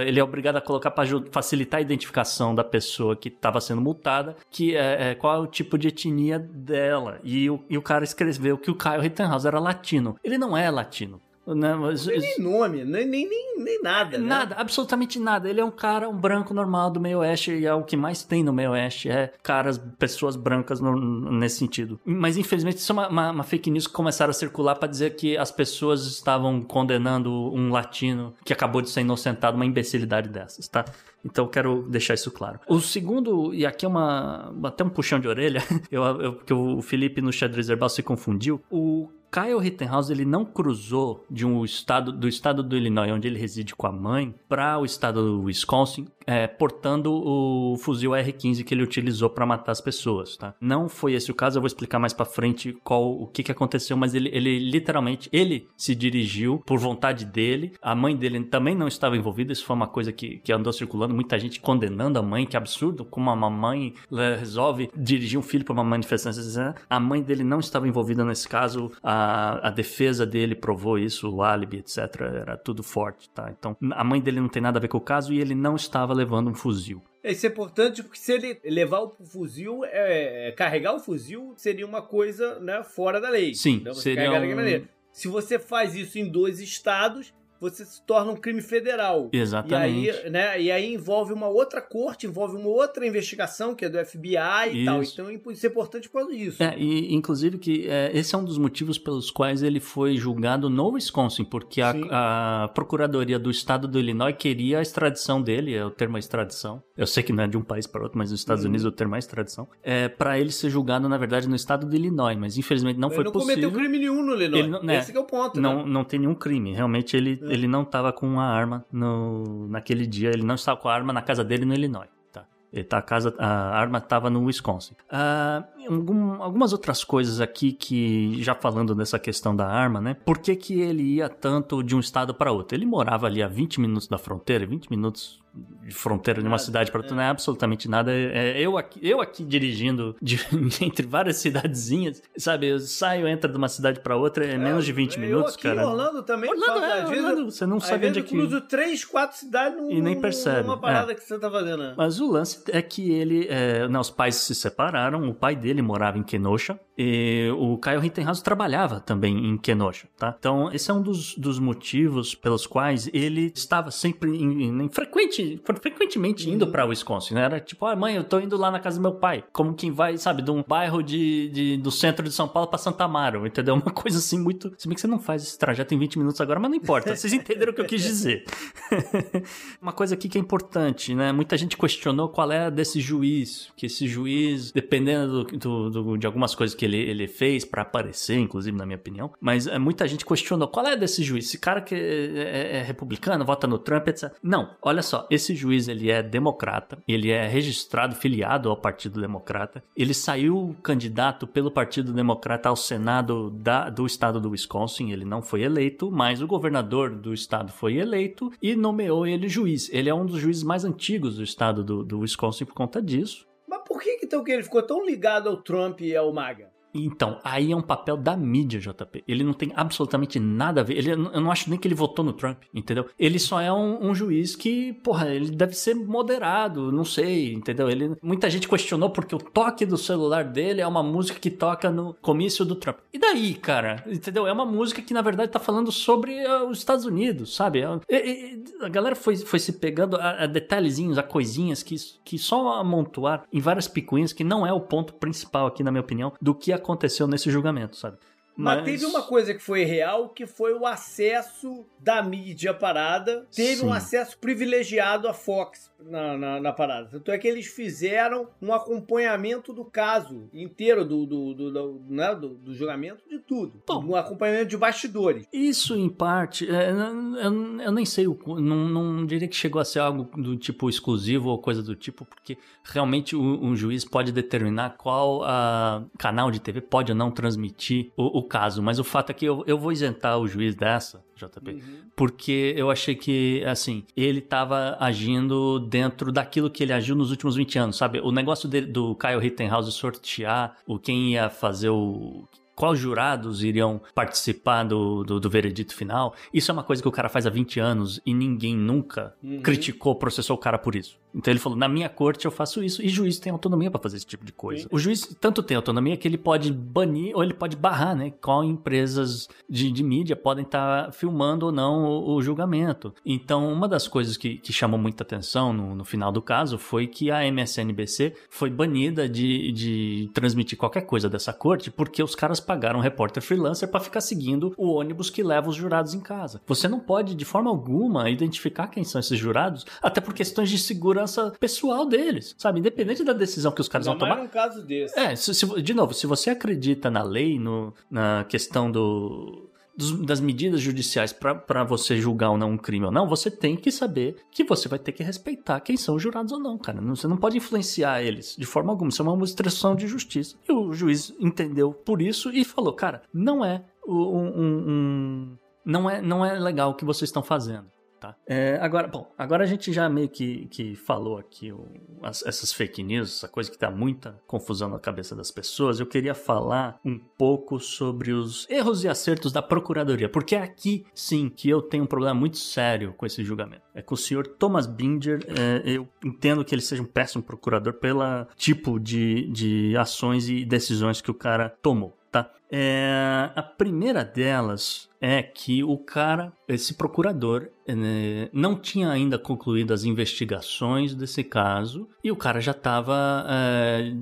ele é obrigado a colocar para facilitar a identificação da pessoa que estava sendo multada, que é, é, qual é o tipo de etnia dela. E o, e o cara escreveu que o Kyle Rittenhouse era latino. Ele não é latino. Né? Mas- Nem nome, nem, nem, nem, nem nada. né? Nada, absolutamente nada. Ele é um cara, um branco normal do meio oeste e é o que mais tem no meio oeste. É caras, pessoas brancas no- nesse sentido. Mas infelizmente isso é uma, uma- uma fake news que começaram a circular para dizer que as pessoas estavam condenando um latino que acabou de ser inocentado, uma imbecilidade dessas, tá? Então eu quero deixar isso claro. O segundo, e aqui é uma até um puxão de orelha, eu, eu, porque o Felipe no xadrez herbal se confundiu. O Kyle Rittenhouse ele não cruzou de um estado do estado do Illinois, onde ele reside com a mãe, para o estado do Wisconsin, é, portando o fuzil R15 que ele utilizou para matar as pessoas, tá? Não foi esse o caso, eu vou explicar mais para frente qual o que, que aconteceu, mas ele, ele literalmente ele se dirigiu por vontade dele. A mãe dele também não estava envolvida, isso foi uma coisa que, que andou circulando, muita gente condenando a mãe, que absurdo, como uma mãe eh, resolve dirigir um filho para uma manifestação. A mãe dele não estava envolvida nesse caso, a, a defesa dele provou isso, o álibi, etc. Era tudo forte, tá? Então a mãe dele não tem nada a ver com o caso e ele não estava levando um fuzil. Isso é importante porque se ele levar o fuzil, é, carregar o fuzil seria uma coisa né, fora da lei. Sim, seria um-. Se você faz isso em dois estados, você se torna um crime federal. Exatamente. E aí, né, e aí envolve uma outra corte, envolve uma outra investigação, que é do FBI e Isso. tal. Então isso é importante por causa disso. É, e inclusive que é, esse é um dos motivos pelos quais ele foi julgado no Wisconsin, porque a, a Procuradoria do Estado do Illinois queria a extradição dele, é o termo extradição. Eu sei que não é de um país para outro, mas nos Estados Uhum. Unidos é o termo é extradição. É para ele ser julgado, na verdade, no estado do Illinois, mas infelizmente não Ele foi não possível. cometeu crime nenhum no Illinois. Ele não- né, Esse que é o ponto. Não, né? não tem nenhum crime. Realmente ele, É. ele não estava com uma arma no, naquele dia. Ele não estava com a arma na casa dele no Illinois. Tá? Ele tá, a, casa, a arma estava no Wisconsin. Ah, algum- algumas outras coisas aqui que, já falando dessa questão da arma, né? Por que, que ele ia tanto de um estado para outro? Ele morava ali a 20 minutos da fronteira, 20 minutos de fronteira de uma Nada, cidade para outra, não é absolutamente nada. É, eu, aqui, eu aqui dirigindo de- entre várias cidadezinhas, sabe? Eu saio, entro de uma cidade para outra, é menos de 20 eu minutos, aqui cara. Orlando também. Orlando, é, vezes, Orlando, você não sabe onde é eu que... cruzo três, quatro cidades num, E nem percebe, numa parada é. que você tá fazendo. né? Mas o lance é que ele, é, não, os pais se separaram, o pai dele morava em Kenosha e o Kyle Rittenhouse trabalhava também em Kenosha, tá? Então esse é um dos, dos motivos pelos quais ele estava sempre em, em- frequente, frequentemente indo pra Wisconsin, né? Era tipo, ah, mãe, eu tô indo lá na casa do meu pai, como quem vai, sabe, de um bairro de, de- do centro de São Paulo pra Santa Amaro, entendeu? Uma coisa assim muito, se bem que você não faz esse trajeto em 20 minutos agora, mas não importa, vocês entenderam o que eu quis dizer. Uma coisa aqui que é importante, né? Muita gente questionou qual é desse juiz, que esse juiz, dependendo do, do- do- de algumas coisas que ele, ele fez pra aparecer, inclusive na minha opinião, mas é, muita gente questionou qual é desse juiz, esse cara que é, é- é republicano, vota no Trump, etc. Não, olha só, esse juiz ele é democrata, ele é registrado, filiado ao Partido Democrata, ele saiu candidato pelo Partido Democrata ao Senado da- do estado do Wisconsin, ele não foi eleito, mas o governador do estado foi eleito e nomeou ele juiz. Ele é um dos juízes mais antigos do estado do, do Wisconsin por conta disso. Mas por que, que, então, que ele ficou tão ligado ao Trump e ao MAGA? Então, aí é um papel da mídia, JP. Ele não tem absolutamente nada a ver. Ele, eu não acho nem que ele votou no Trump, entendeu? Ele só é um, um juiz que, porra, ele deve ser moderado, não sei, entendeu? Ele, muita gente questionou porque o toque do celular dele é uma música que toca no comício do Trump. E daí, cara? Entendeu? É uma música que, na verdade, tá falando sobre eh, os Estados Unidos, sabe? É- a galera foi, foi se pegando a, a detalhezinhos, a coisinhas que, que só amontoar em várias picuinhas, que não é o ponto principal aqui, na minha opinião, do que aconteceu nesse julgamento, sabe? Mas, teve uma coisa que foi real, que foi o acesso da mídia parada. Teve Sim. um acesso privilegiado à Fox na, na, na parada. Tanto é que eles fizeram um acompanhamento do caso inteiro, do, do, do, do, né, do, do julgamento, de tudo. Bom. um acompanhamento de bastidores. Isso, em parte, é, eu, eu- nem sei, o não, não diria que chegou a ser algo do tipo exclusivo ou coisa do tipo, porque realmente o- um juiz pode determinar qual ah, canal de TV pode ou não transmitir o, o caso, mas o fato é que eu, eu vou isentar o juiz dessa, JP, porque eu achei que, assim, ele tava agindo dentro daquilo que ele agiu nos últimos 20 anos, sabe? O negócio do Kyle Rittenhouse sortear o quem ia fazer o quais jurados iriam participar do, do, do veredito final. Isso é uma coisa que o cara faz há 20 anos e ninguém nunca Uhum. criticou, processou o cara por isso. Então ele falou: na minha corte eu faço isso. E juiz tem autonomia pra fazer esse tipo de coisa. Sim. O juiz tanto tem autonomia que ele pode banir ou ele pode barrar, né? Qual empresas de, de mídia podem estar filmando ou não o, o julgamento. Então, uma das coisas que, que chamou muita atenção no, no final do caso foi que a MSNBC foi banida de, de transmitir qualquer coisa dessa corte porque os caras pagaram um repórter freelancer pra ficar seguindo o ônibus que leva os jurados em casa. Você não pode, de forma alguma, identificar quem são esses jurados, até por questões de segurança pessoal deles, sabe? Independente da decisão que os caras vão Ainda tomar. mais num caso desse. É, se- se- de novo, se você acredita na lei, no, na questão do, das medidas judiciais pra você julgar ou não um crime ou não, você tem que saber que você vai ter que respeitar quem são os jurados ou não, cara. Você não pode influenciar eles de forma alguma. Isso é uma instrução de justiça. E o juiz entendeu por isso e falou, cara, não é um, um- um- não é não é legal o que vocês estão fazendo. Tá. É, agora, bom, agora a gente já meio que, que falou aqui o- as- essas fake news, essa coisa que dá muita confusão na cabeça das pessoas. Eu queria falar um pouco sobre os erros e acertos da Procuradoria, porque é aqui sim que eu tenho um problema muito sério com esse julgamento. É com o senhor Thomas Binger, é, eu entendo que ele seja um péssimo procurador pela tipo de, de ações e decisões que o cara tomou. É, a primeira delas é que o cara, esse procurador, né, não tinha ainda concluído as investigações desse caso e o cara já estava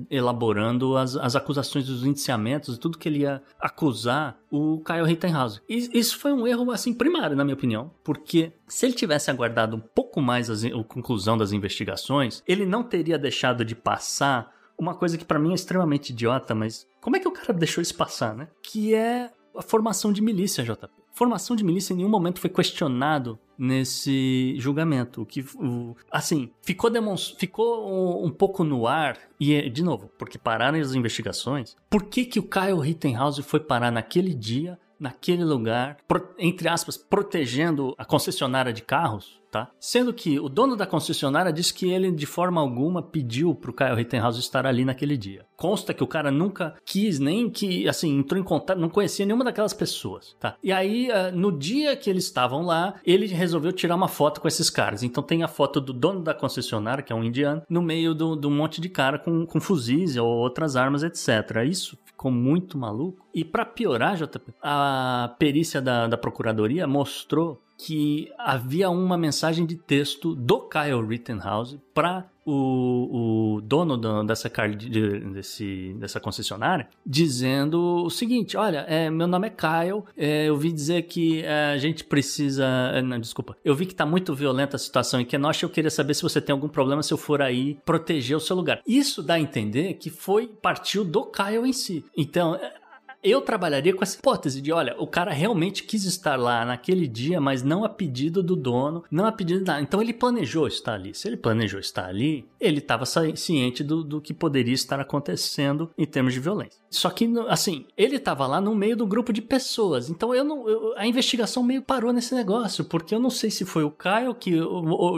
elaborando as, as acusações dos indiciamentos, tudo que ele ia acusar o Kyle Rittenhouse. E isso foi um erro assim primário, na minha opinião, porque se ele tivesse aguardado um pouco mais a conclusão das investigações, ele não teria deixado de passar uma coisa que pra mim é extremamente idiota, mas como é que o cara deixou isso passar, né? Que é a formação de milícia, JP. Formação de milícia em nenhum momento foi questionado nesse julgamento. O que, o, assim, ficou, ficou um, um, pouco no ar, e de novo, porque pararam as investigações. Por que, que o Kyle Rittenhouse foi parar naquele dia, naquele lugar, entre aspas, protegendo a concessionária de carros? Tá? Sendo que o dono da concessionária disse que ele de forma alguma pediu pro Kyle Rittenhouse estar ali naquele dia. Consta que o cara nunca quis nem que, assim, entrou em contato, não conhecia nenhuma daquelas pessoas, tá? E aí, uh, no dia que eles estavam lá, ele resolveu tirar uma foto com esses caras. Então tem a foto do dono da concessionária, que é um indiano, no meio do, um monte de cara com, com fuzis ou outras armas, etc. Isso ficou muito maluco. E para piorar, JP, a perícia da, da procuradoria mostrou que havia uma mensagem de texto do Kyle Rittenhouse para o, o, dono do, dessa, de, desse, dessa concessionária dizendo o seguinte: Olha, é, meu nome é Kyle, é, eu vi dizer que é, a gente precisa. É, não, desculpa, eu vi que tá muito violenta a situação em Kenosha, eu queria saber se você tem algum problema se eu for aí proteger o seu lugar. Isso dá a entender que foi, partiu do Kyle em si. Então, eu trabalharia com essa hipótese de, olha, o cara realmente quis estar lá naquele dia, mas não a pedido do dono, não a pedido da. Então ele planejou estar ali. Se ele planejou estar ali, ele estava ciente do, do que poderia estar acontecendo em termos de violência. Só que, assim, ele estava lá no meio do grupo de pessoas. Então eu não. Eu, a investigação meio parou nesse negócio, porque eu não sei se foi o Caio que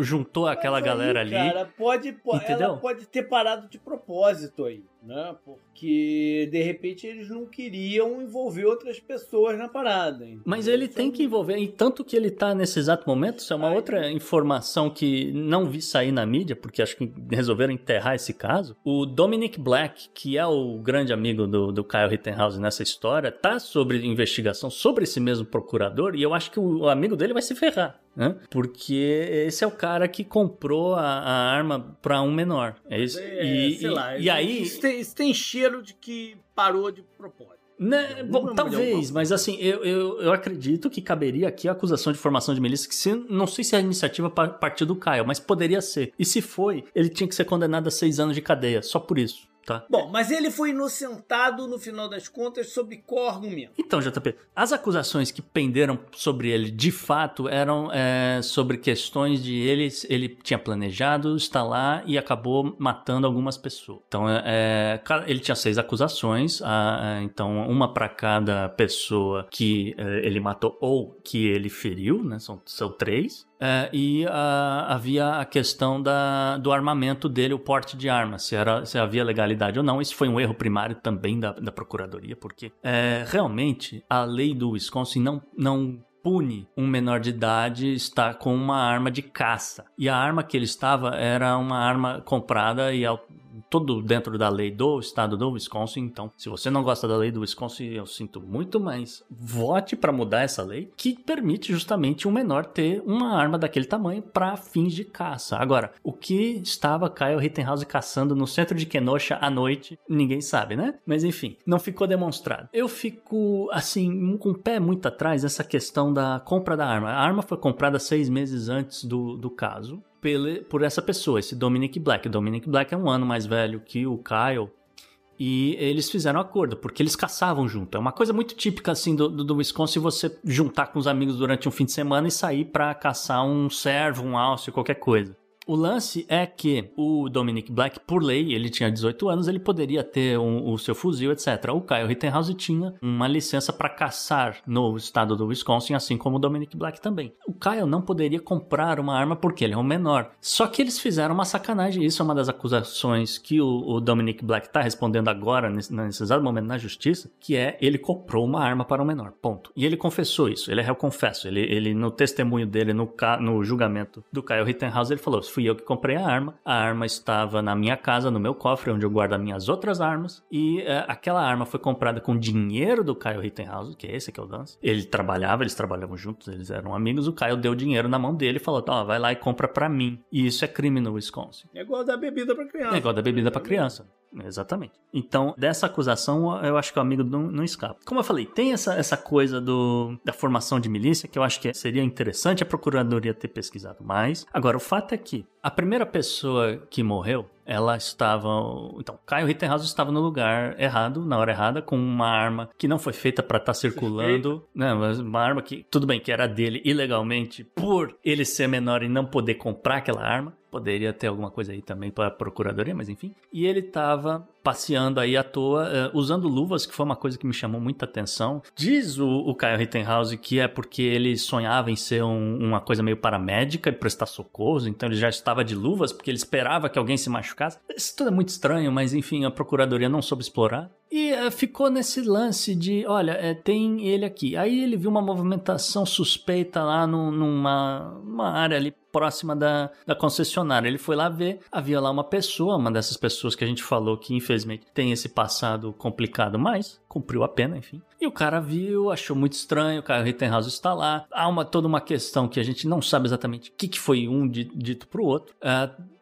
juntou aquela aí, galera ali. Cara, pode, pode, ela pode ter parado de propósito aí né? Porque de repente eles não queriam envolver outras pessoas na parada. Mas ele tem que envolver, e tanto que ele tá nesse exato momento, isso é uma Ai, outra informação que não vi sair na mídia, porque acho que resolveram enterrar esse caso. O Dominic Black, que é o grande amigo do, do Kyle Rittenhouse nessa história, tá sobre investigação sobre esse mesmo procurador, e eu acho que o amigo dele vai se ferrar né? Porque esse é o cara que comprou a, a arma para um menor. É isso. É, e, sei e, lá, e aí isso tem, isso tem cheiro de que parou de propósito. Né, bom, talvez, mas assim, eu, eu, eu acredito que caberia aqui a acusação de formação de milícia, que se, não sei se a iniciativa partiu do Caio, mas poderia ser. E se foi, ele tinha que ser condenado a seis anos de cadeia, só por isso. Tá. Bom, mas ele foi inocentado no final das contas sob qual argumento? Então, JP, as acusações que penderam sobre ele de fato eram é, sobre questões de ele, ele tinha planejado estar lá e acabou matando algumas pessoas. Então, é, é ele tinha seis acusações, a, então uma para cada pessoa que é, ele matou ou que ele feriu, né? São, são três. É, e uh, havia a questão da, do armamento dele, o porte de armas, se, era, se havia legalidade ou não. Isso foi um erro primário também da, da Procuradoria, porque é, realmente a lei do Wisconsin não, não pune um menor de idade estar com uma arma de caça. E a arma que ele estava era uma arma comprada e tudo dentro da lei do estado do Wisconsin. Então, se você não gosta da lei do Wisconsin, eu sinto muito, mas vote para mudar essa lei que permite justamente um menor ter uma arma daquele tamanho para fins de caça. Agora, o que estava Kyle Rittenhouse caçando no centro de Kenosha à noite, ninguém sabe, né? Mas enfim, não ficou demonstrado. Eu fico assim com o pé muito atrás nessa questão da compra da arma. A arma foi comprada seis meses antes do, do caso pela, por essa pessoa, esse Dominic Black. O Dominic Black é um ano mais velho que o Kyle. E eles fizeram acordo, porque eles caçavam junto. É uma coisa muito típica, assim, do, do Wisconsin, você juntar com os amigos durante um fim de semana e sair para caçar um servo, um alce, qualquer coisa. O lance é que o Dominic Black, por lei, ele tinha 18 anos, ele poderia ter um, o seu fuzil, etc. O Kyle Rittenhouse tinha uma licença para caçar no estado do Wisconsin, assim como o Dominic Black também. O Kyle não poderia comprar uma arma porque ele é um menor. Só que eles fizeram uma sacanagem. Isso é uma das acusações que o, o Dominic Black está respondendo agora, nesse, nesse exato momento, na justiça, que é ele comprou uma arma para um menor. Ponto. E ele confessou isso. Ele é réu confesso. Ele, ele no testemunho dele, no, no julgamento do Kyle Rittenhouse, ele falou: fui eu que comprei a arma. A arma estava na minha casa, no meu cofre, onde eu guardo as minhas outras armas. E é, aquela arma foi comprada com dinheiro do Kyle Rittenhouse, que é esse que é o Dance. Ele trabalhava, eles trabalhavam juntos, eles eram amigos. O Kyle deu dinheiro na mão dele e falou: Ó, oh, vai lá e compra pra mim. E isso é crime no Wisconsin. É igual da bebida pra criança. É igual da bebida pra criança. Exatamente. Então, dessa acusação, eu acho que o amigo não, não escapa. Como eu falei, tem essa, essa coisa do, da formação de milícia que eu acho que seria interessante a procuradoria ter pesquisado mais. Agora, o fato é que a primeira pessoa que morreu ela estava. Então, Caio Rittenhouse estava no lugar errado, na hora errada, com uma arma que não foi feita para estar circulando. Não, mas uma arma que, tudo bem, que era dele ilegalmente, por ele ser menor e não poder comprar aquela arma. Poderia ter alguma coisa aí também para procuradoria, mas enfim. E ele estava passeando aí à toa, eh, usando luvas, que foi uma coisa que me chamou muita atenção. Diz o, o Kyle Rittenhouse que é porque ele sonhava em ser um- uma coisa meio paramédica e prestar socorros, então ele já estava de luvas porque ele esperava que alguém se machucasse. Isso tudo é muito estranho, mas enfim, a procuradoria não soube explorar. E eh, ficou nesse lance de, olha, eh, tem ele aqui. Aí ele viu uma movimentação suspeita lá num- numa uma área ali próxima da, da concessionária. Ele foi lá ver, havia lá uma pessoa, uma dessas pessoas que a gente falou que infelizmente tem esse passado complicado, mas cumpriu a pena, enfim. E o cara viu, achou muito estranho, o cara Rittenhouse está lá. Há uma, toda uma questão que a gente não sabe exatamente o que, que foi um di- dito para o outro.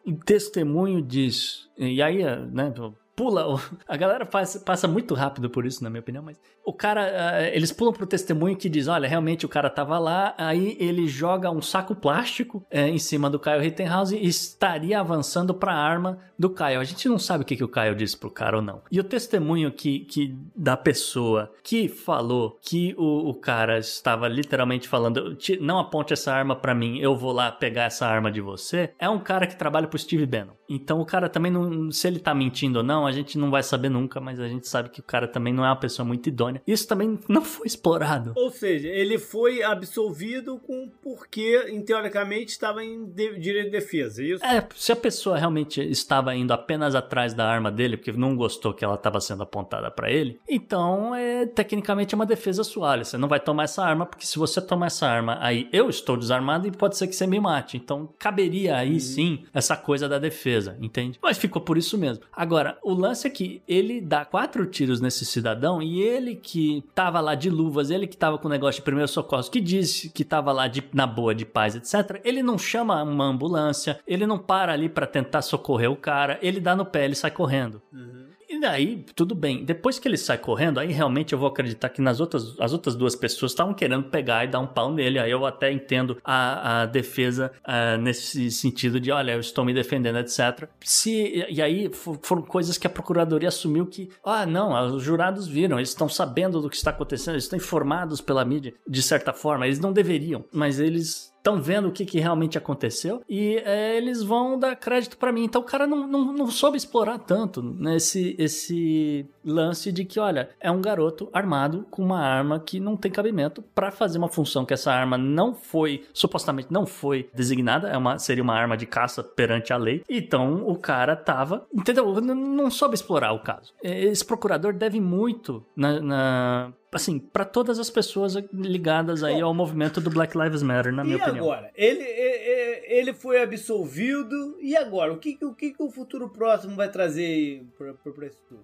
Em testemunho diz, e aí, ah, né, pula, a galera passa, passa muito rápido por isso, na minha opinião, mas o cara, ah, eles pulam pro testemunho que diz, olha, realmente o cara tava lá, aí ele joga um saco plástico eh, em cima do Kyle Rittenhouse e estaria avançando pra arma do Kyle. A gente não sabe o que, que o Kyle disse pro cara ou não. E o testemunho que, que da pessoa que falou que o, o cara estava literalmente falando, "Ti- não aponte essa arma pra mim, eu vou lá pegar essa arma de você, é um cara que trabalha pro Steve Bannon. Então o cara também não, se ele tá mentindo ou não, a gente não vai saber nunca, mas a gente sabe que o cara também não é uma pessoa muito idônea. Isso também não foi explorado. Ou seja, ele foi absolvido com porque, teoricamente, estava em de- direito de defesa, é isso? É, se a pessoa realmente estava indo apenas atrás da arma dele, porque não gostou que ela estava sendo apontada pra ele, então é tecnicamente é uma defesa sua. Olha, Você não vai tomar essa arma, porque se você tomar essa arma, aí eu estou desarmado e pode ser que você me mate. Então caberia aí sim essa coisa da defesa, entende? Mas ficou por isso mesmo. Agora, o lance é que ele dá quatro tiros nesse cidadão e ele que tava lá de luvas, ele que tava com o negócio de primeiro socorro, que disse que tava lá de, na boa, de paz, etc. Ele não chama uma ambulância, ele não para ali pra tentar socorrer o cara, ele dá no pé, ele sai correndo. E daí, tudo bem. Depois que ele sai correndo, aí realmente eu vou acreditar que nas outras, as outras duas pessoas estavam querendo pegar e dar um pau nele. Aí eu até entendo a, a defesa ah, nesse sentido de, olha, eu estou me defendendo, etc. Se, e aí fo- foram coisas que a procuradoria assumiu que, ah, não, os jurados viram, eles estão sabendo do que está acontecendo, eles estão informados pela mídia, de certa forma. Eles não deveriam, mas eles estão vendo o que, que realmente aconteceu e é, eles vão dar crédito pra mim. Então o cara não, não, não soube explorar tanto né, esse, lance de que, olha, é um garoto armado com uma arma que não tem cabimento pra fazer uma função que essa arma não foi, supostamente não foi designada, é uma, seria uma arma de caça perante a lei. Então o cara tava, entendeu? N- Não soube explorar o caso. Esse procurador deve muito na- na assim, pra todas as pessoas ligadas aí ao movimento do Black Lives Matter, na minha e opinião. agora? Ele, e- e- ele foi absolvido. E agora? O que, o que, o futuro próximo vai trazer pra isso tudo?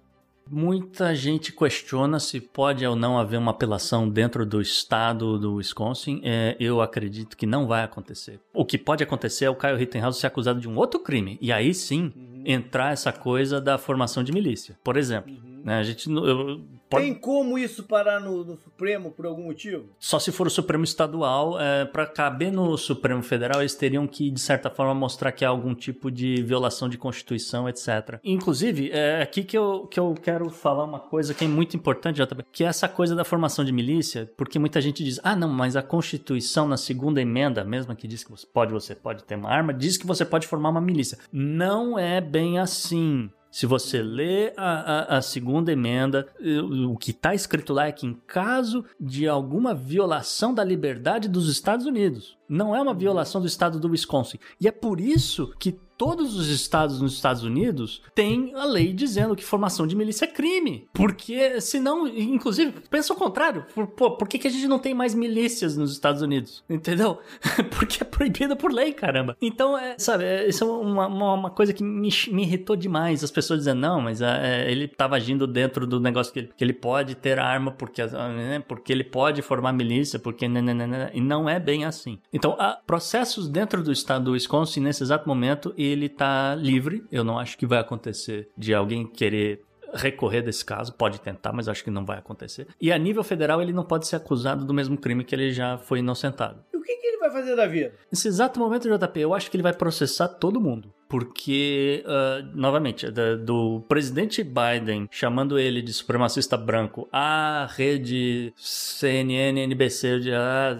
Muita gente questiona se pode ou não haver uma apelação dentro do estado do Wisconsin. É, eu acredito que não vai acontecer. O que pode acontecer é o Kyle Rittenhouse ser acusado de um outro crime. E aí sim entrar essa coisa da formação de milícia. Por exemplo, né, a gente não- eu- pode- Tem como isso parar no, no Supremo por algum motivo? só se for o Supremo Estadual, é, para caber no Supremo Federal, eles teriam que, de certa forma, mostrar que há algum tipo de violação de Constituição, etc. Inclusive, é aqui que eu, que eu quero falar uma coisa que é muito importante, JB, que é essa coisa da formação de milícia, porque muita gente diz, ah, não, mas a Constituição, na segunda emenda, mesma que diz que você pode, você pode ter uma arma, diz que você pode formar uma milícia. Não é bem assim. Se você lê a, a- a segunda emenda, eh, o que está escrito lá é que em caso de alguma violação da liberdade dos Estados Unidos, não é uma violação do estado do Wisconsin. E é por isso que todos os estados nos Estados Unidos têm a lei dizendo que formação de milícia é crime. Porque senão, inclusive, pensa o contrário. Por, pô, por que, que a gente não tem mais milícias nos Estados Unidos? Entendeu? Porque é proibido por lei, caramba. Então, é, sabe, é, isso é uma, uma, uma coisa que me, me irritou demais. As pessoas dizendo, não, mas é, ele estava agindo dentro do negócio que ele, que ele pode ter arma porque, né, porque ele pode formar milícia, porque... nananana, e não é bem assim. Então, há processos dentro do estado do Wisconsin, nesse exato momento, ele tá livre. Eu não acho que vai acontecer de alguém querer recorrer desse caso, pode tentar, mas acho que não vai acontecer. E a nível federal ele não pode ser acusado do mesmo crime que ele já foi inocentado. O que, que vai fazer da vida? Nesse exato momento, JP, eu acho que ele vai processar todo mundo. porque, uh, novamente, da, do presidente Biden chamando ele de supremacista branco, a rede CNN, NBC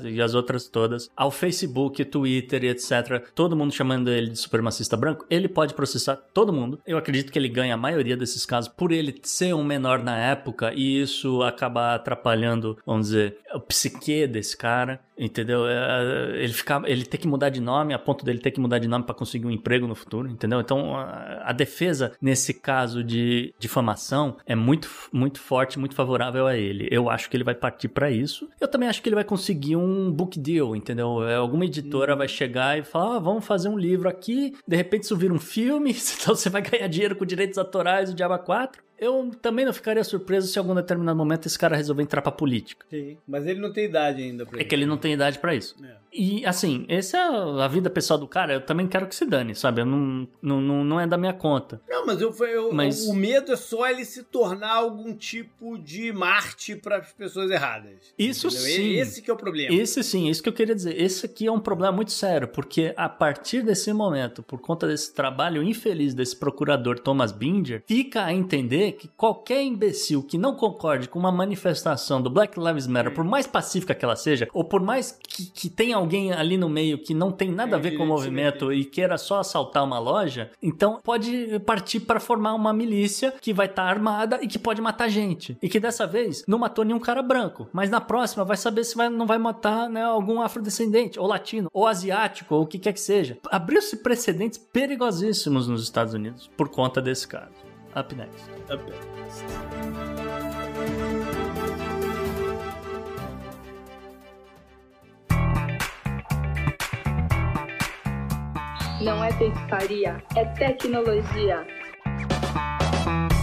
e as outras todas, ao Facebook, Twitter e etc., todo mundo chamando ele de supremacista branco, ele pode processar todo mundo. Eu acredito que ele ganha a maioria desses casos por ele ser um menor na época e isso acabar atrapalhando, vamos dizer, o psique desse cara. Entendeu? Ele ficar, ele ter que mudar de nome, a ponto dele ter que mudar de nome para conseguir um emprego no futuro, entendeu? Então, a, a, defesa nesse caso de difamação é muito, muito forte, muito favorável a ele. Eu acho que ele vai partir para isso. Eu também acho que ele vai conseguir um book deal, entendeu? É, alguma editora vai chegar e falar: ah, vamos fazer um livro aqui, de repente isso vira um filme, então você vai ganhar dinheiro com direitos autorais do Diaba 4. Eu também não ficaria surpreso se em algum determinado momento esse cara resolver entrar pra política. Sim, mas ele não tem idade ainda pra É que ele não tem idade para isso. É. E, assim, essa é a vida pessoal do cara. Eu também quero que se dane, sabe? Eu não, não, não, não é da minha conta. Não, mas, eu, eu Mas- o medo é só ele se tornar algum tipo de Marte para as pessoas erradas. Isso Entendeu? sim. Esse que é o problema. Esse sim, isso que eu queria dizer. Esse aqui é um problema muito sério, porque a partir desse momento, por conta desse trabalho infeliz desse procurador Thomas Binger, fica a entender que qualquer imbecil que não concorde com uma manifestação do Black Lives Matter, por mais pacífica que ela seja, ou por mais que, que tenha alguém ali no meio que não tem nada a ver com o movimento e queira só assaltar uma loja, então pode partir para formar uma milícia que vai estar armada e que pode matar gente. E que dessa vez não matou nenhum cara branco, mas na próxima vai saber se vai, não vai matar né, algum afrodescendente, ou latino, ou asiático, ou o que quer que seja. Abriu-se precedentes perigosíssimos nos Estados Unidos por conta desse caso. Up next. Não é feitiçaria, é tecnologia.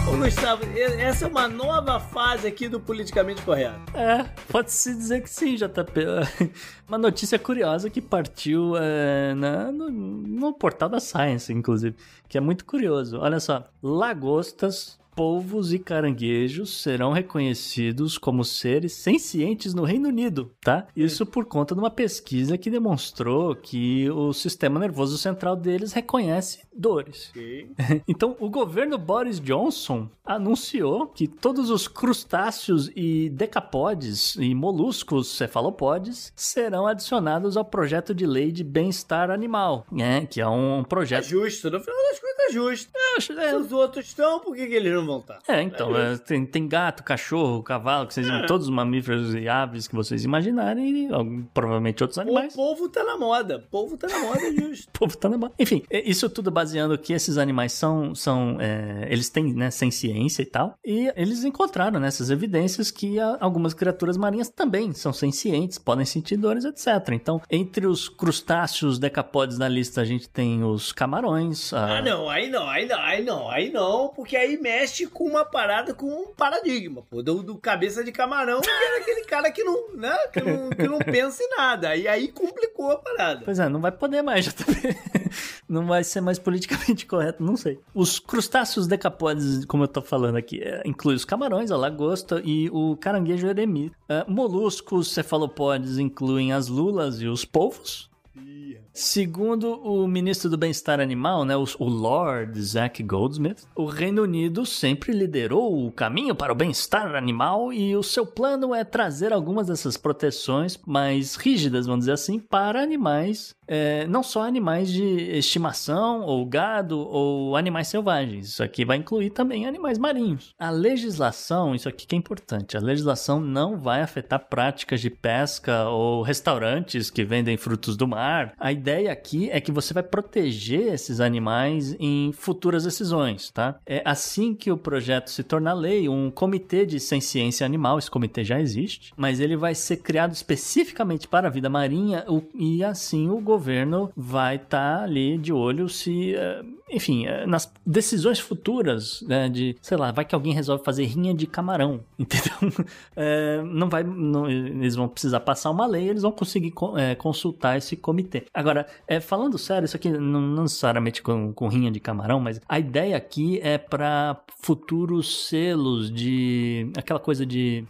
Ô, Gustavo, essa é uma nova fase aqui do politicamente correto. É, pode-se dizer que sim, JP. Uma notícia curiosa que partiu é, na- no, no portal da Science, inclusive, que é muito curioso. Olha só, lagostas, polvos e caranguejos serão reconhecidos como seres sencientes no Reino Unido, tá? Isso por conta de uma pesquisa que demonstrou que o sistema nervoso central deles reconhece dores. Então, o governo Boris Johnson anunciou que todos os crustáceos e decapodes e moluscos cefalopodes serão adicionados ao projeto de lei de bem-estar animal, né? Que é um É projeto. justo, no final das contas é justo. Eu acho- Se É, os outros estão, por que, que eles não vão estar? é, então, é, tem, tem gato, cachorro, cavalo, que vocês, todos os mamíferos e aves que vocês imaginarem, e provavelmente outros O animais. povo tá na moda. O povo tá na moda, é justo. O povo tá na mão. Enfim, é, isso tudo baseando que esses animais são. são é, eles têm, né, sem ciência e tal. E eles encontraram nessas evidências que algumas criaturas marinhas também são sencientes, podem sentir dores, etc. Então, entre os crustáceos decapodes na lista, a gente tem os camarões. a- Ah, não, aí não, aí não, aí não, aí não, porque aí mexe com uma parada, com um paradigma, pô, do, do cabeça de camarão, que era aquele cara que não, né, que não, que não pensa em nada, e aí complicou a parada. Pois é, não vai poder mais, JP. Não vai ser mais politicamente correto, não sei. Os crustáceos decapodes, como eu tô falando aqui, é, inclui os camarões, a lagosta e o caranguejo eremita. É, moluscos cefalopodes incluem as lulas e os polvos. Segundo o ministro do Bem-Estar Animal, né, o, Lord Zach Goldsmith, o Reino Unido sempre liderou o caminho para o bem-estar animal e o seu plano é trazer algumas dessas proteções mais rígidas, vamos dizer assim, para animais, é, não só animais de estimação ou gado ou animais selvagens. Isso aqui vai incluir também animais marinhos. A legislação, isso aqui que é importante, a legislação não vai afetar práticas de pesca ou restaurantes que vendem frutos do mar. A ideia aqui é que você vai proteger esses animais em futuras decisões, tá? É assim que o projeto se tornar lei, um comitê de ciência animal, esse comitê já existe, mas ele vai ser criado especificamente para a vida marinha e assim o governo vai estar ali de olho se, eh, enfim, eh, nas decisões futuras, né, de, sei lá, vai que alguém resolve fazer rinha de camarão, entendeu? Eh, não vai, não- eles vão precisar passar uma lei, eles vão conseguir co- eh, consultar esse comitê. Agora, eh, falando sério, isso aqui não, não necessariamente com, com rinha de camarão, mas a ideia aqui é para futuros selos de aquela coisa de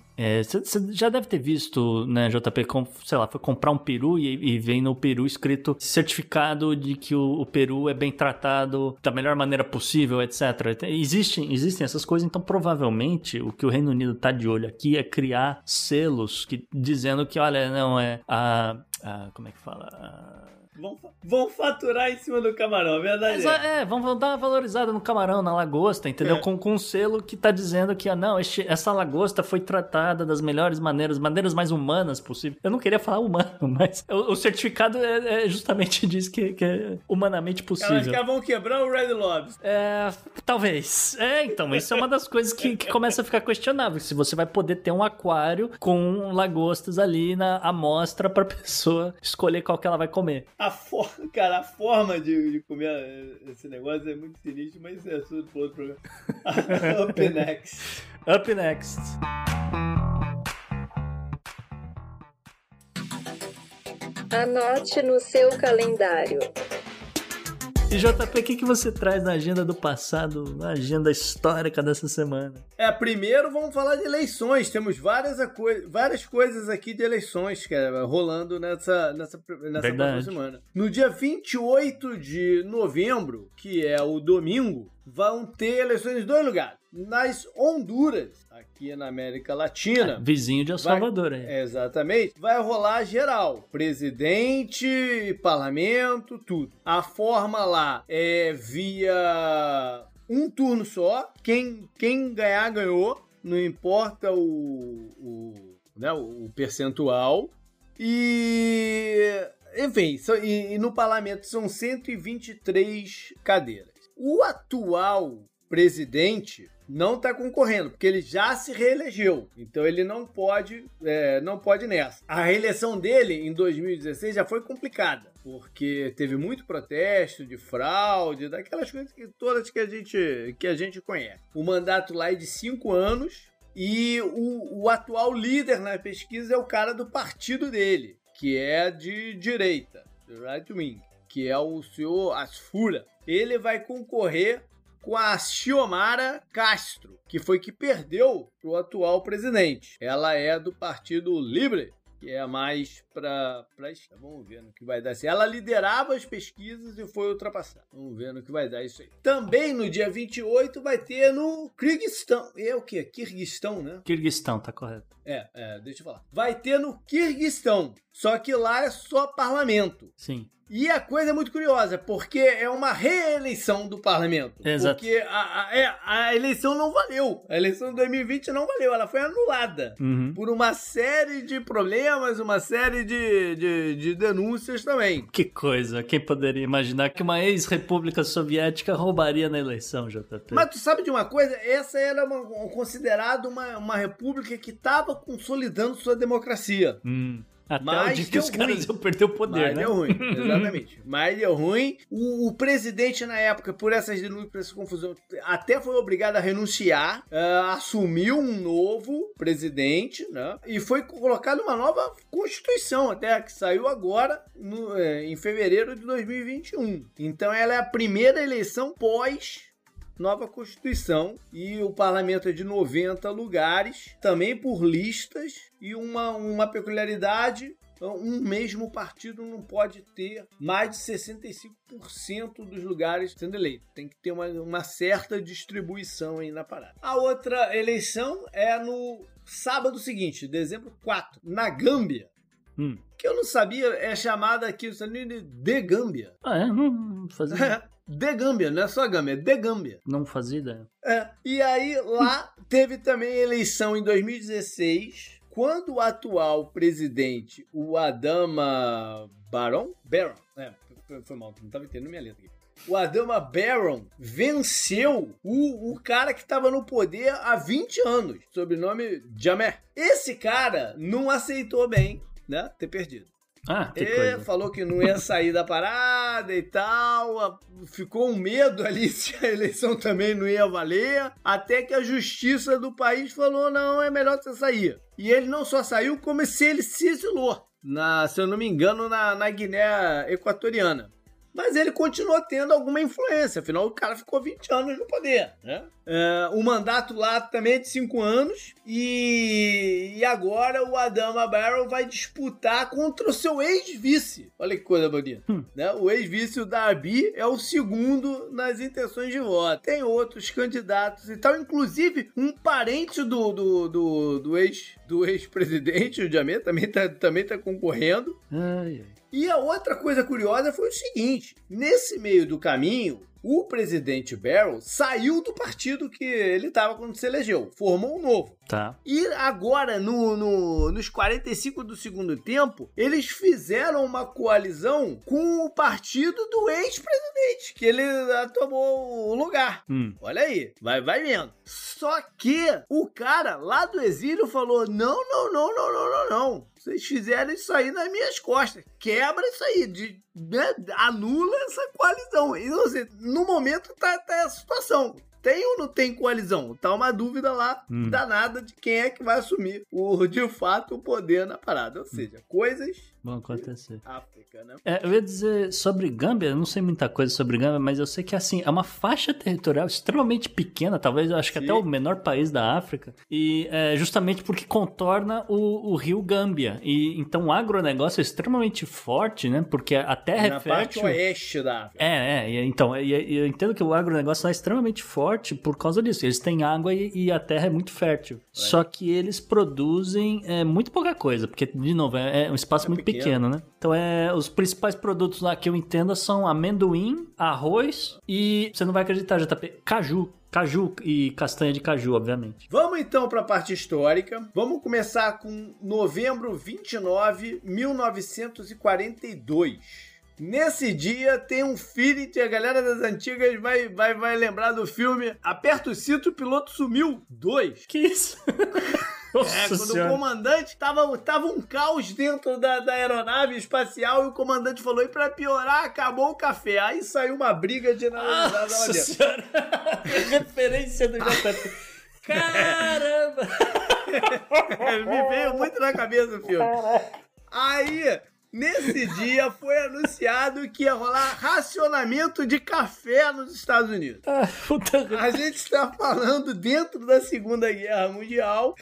Você já deve ter visto, né, JP, com, sei lá, foi comprar um peru e, e vem no peru escrito certificado de que o, o, peru é bem tratado da melhor maneira possível, etc. Existem, existem essas coisas, então provavelmente o que o Reino Unido tá de olho aqui é criar selos que, dizendo que, olha, não é a. a como é que fala? A, Vão, vão faturar em cima do camarão, é verdade. é, vão dar uma valorizada no camarão, na lagosta, entendeu? É. Com, com um selo que tá dizendo que, ah, não, este, essa lagosta foi tratada das melhores maneiras, maneiras mais humanas possível. Eu não queria falar humano, mas o, o certificado é, é, justamente diz que, que, é humanamente possível. Elas que vão quebrar o Red Lobster. É, talvez. É, então, isso é uma das coisas que, que começa a ficar questionável. Se você vai poder ter um aquário com lagostas ali na amostra pra pessoa escolher qual que ela vai comer. A a forma, cara, a forma de, de, comer esse negócio é muito sinistro, mas é assunto para outro programa. Up next. Up next. Anote no seu calendário. E JP, o que, que você traz na agenda do passado, na agenda histórica dessa semana? É, primeiro vamos falar de eleições. Temos várias, várias coisas aqui de eleições, cara, rolando nessa, nessa, nessa próxima semana. No dia 28 de novembro, que é o domingo, vão ter eleições em dois lugares. Nas Honduras, aqui na América Latina. É, vizinho de El Salvador, vai, é. Exatamente. Vai rolar geral. Presidente, parlamento, tudo. A forma lá é via um turno só. Quem, quem ganhar, ganhou. Não importa o, o, né, o percentual. E. Enfim, e, e no parlamento são 123 cadeiras. O atual presidente não está concorrendo, porque ele já se reelegeu. Então ele não pode, é, não pode nessa. A reeleição dele em 2016 já foi complicada, porque teve muito protesto de fraude, daquelas coisas que todas que a gente que a gente conhece. O mandato lá é de cinco anos e o, o atual líder na pesquisa é o cara do partido dele, que é de direita, right wing, que é o senhor Asfura. Ele vai concorrer com a Xiomara Castro, que foi que perdeu o atual presidente. Ela é do Partido Libre, que é mais para. Vamos ver no que vai dar. Ela liderava as pesquisas e foi ultrapassada. Vamos ver no que vai dar isso aí. Também no dia 28 vai ter no Kirguistão. É o quê? Kirguistão, né? Kirguistão, tá correto. É, é, deixa eu falar. Vai ter no Kirguistão. Só que lá é só parlamento. Sim. E a coisa é muito curiosa, porque é uma reeleição do parlamento. Exato. Porque a, a, é, a, eleição não valeu. A eleição de 2020 não valeu, ela foi anulada. Uhum. Por uma série de problemas, uma série de, de, de, denúncias também. Que coisa, quem poderia imaginar que uma ex-república soviética roubaria na eleição, JP? Mas tu sabe de uma coisa? Essa era uma, considerada uma, uma república que estava consolidando sua democracia. Hum. Até mas o dia que os ruim. caras iam perder o poder, mas né? deu ruim, exatamente. mas deu ruim. O, o, presidente, na época, por essas denúncias, por essa confusão, até foi obrigado a renunciar, uh, assumiu um novo presidente, né? E foi colocada uma nova constituição, até que saiu agora, no, é, em fevereiro de 2021. Então ela é a primeira eleição pós nova Constituição e o parlamento é de 90 lugares, também por listas, e uma, uma peculiaridade um mesmo partido não pode ter mais de 65% dos lugares sendo eleito. Tem que ter uma, uma, certa distribuição aí na parada. A outra eleição é no sábado seguinte, dezembro 4, na Gâmbia. Hum. Que eu não sabia, é chamada aqui nos Estados Unidos de Gâmbia. Ah, é? Não fazia. De Gâmbia, não é só Gâmbia, é de Gâmbia. Não fazia ideia. É. E aí lá teve também eleição em 2016, quando o atual presidente, o Adama Barron, Barron, é, foi mal, não estava entendendo minha letra aqui. O Adama Barron venceu o, o cara que estava no poder há 20 anos, sobrenome Jamer. Esse cara não aceitou bem, né, ter perdido. Ah, que coisa. falou que não ia sair da parada e tal. Ficou um medo ali se a eleição também não ia valer. Até que a justiça do país falou: não, é melhor você sair. E ele não só saiu, como se ele se exilou. Na, se eu não me engano, na, na Guiné Equatoriana. Mas ele continuou tendo alguma influência, afinal o cara ficou 20 anos no poder, né? É, o mandato lá também é de cinco anos. E, e agora o Adama Barrow vai disputar contra o seu ex-vice. Olha que coisa bonita. Né? O ex-vice, o Darby, é o segundo nas intenções de voto. Tem outros candidatos e tal, inclusive um parente do, do, do, do ex do ex-presidente, o Jamé, também tá, também tá concorrendo. Ai, ai. E a outra coisa curiosa foi o seguinte: nesse meio do caminho, o presidente Barrow saiu do partido que ele estava quando se elegeu, formou um novo. Tá. E agora, no, no- nos 45 do segundo tempo, eles fizeram uma coalizão com o partido do ex-presidente, que ele ah, tomou o lugar. Hum. Olha aí, vai, vai vendo. Só que o cara lá do exílio falou: não, não, não, não, não, não, não. Vocês fizeram isso aí nas minhas costas. Quebra isso aí. De, né, anula essa coalizão. E, ou seja, no momento tá, tá essa situação. Tem ou não tem coalizão? Tá uma dúvida lá Hum. danada de quem é que vai assumir o, de fato o poder na parada. Ou seja, coisas Vão acontecer. África, né? É, eu ia dizer sobre Gâmbia, eu não sei muita coisa sobre Gâmbia, mas eu sei que assim, é uma faixa territorial extremamente pequena, talvez eu acho que Sim. até o menor país da África, e é justamente porque contorna o, o rio Gâmbia. E então o agronegócio é extremamente forte, né? Porque a terra na é parte fértil. oeste da África. É, é, então, eu entendo que o agronegócio lá é extremamente forte por causa disso. Eles têm água e, e a terra é muito fértil. Só que eles produzem é, muito pouca coisa, porque, de novo, é, é um espaço É muito pequeno. Pequeno. né? Então, é, os principais produtos lá que eu entendo são amendoim, arroz e, você não vai acreditar, JP, caju. Caju e castanha de caju, obviamente. Vamos então para a parte histórica. Vamos começar com novembro 29, 1942. Nesse dia tem um feeling que a galera das antigas vai, vai, vai lembrar do filme Aperta o cinto, o piloto sumiu 2. Que isso? É, quando Senhora. o comandante tava, tava um caos dentro da, da aeronave espacial e o comandante falou: e pra piorar, acabou o café. Aí saiu uma briga generalizada lá Nossa dentro. Senhora. Referência do JP. Caramba! Me veio muito na cabeça o filme. Aí, nesse dia, foi anunciado que ia rolar racionamento de café nos Estados Unidos. Ah, puta A gente está falando dentro da Segunda Guerra Mundial.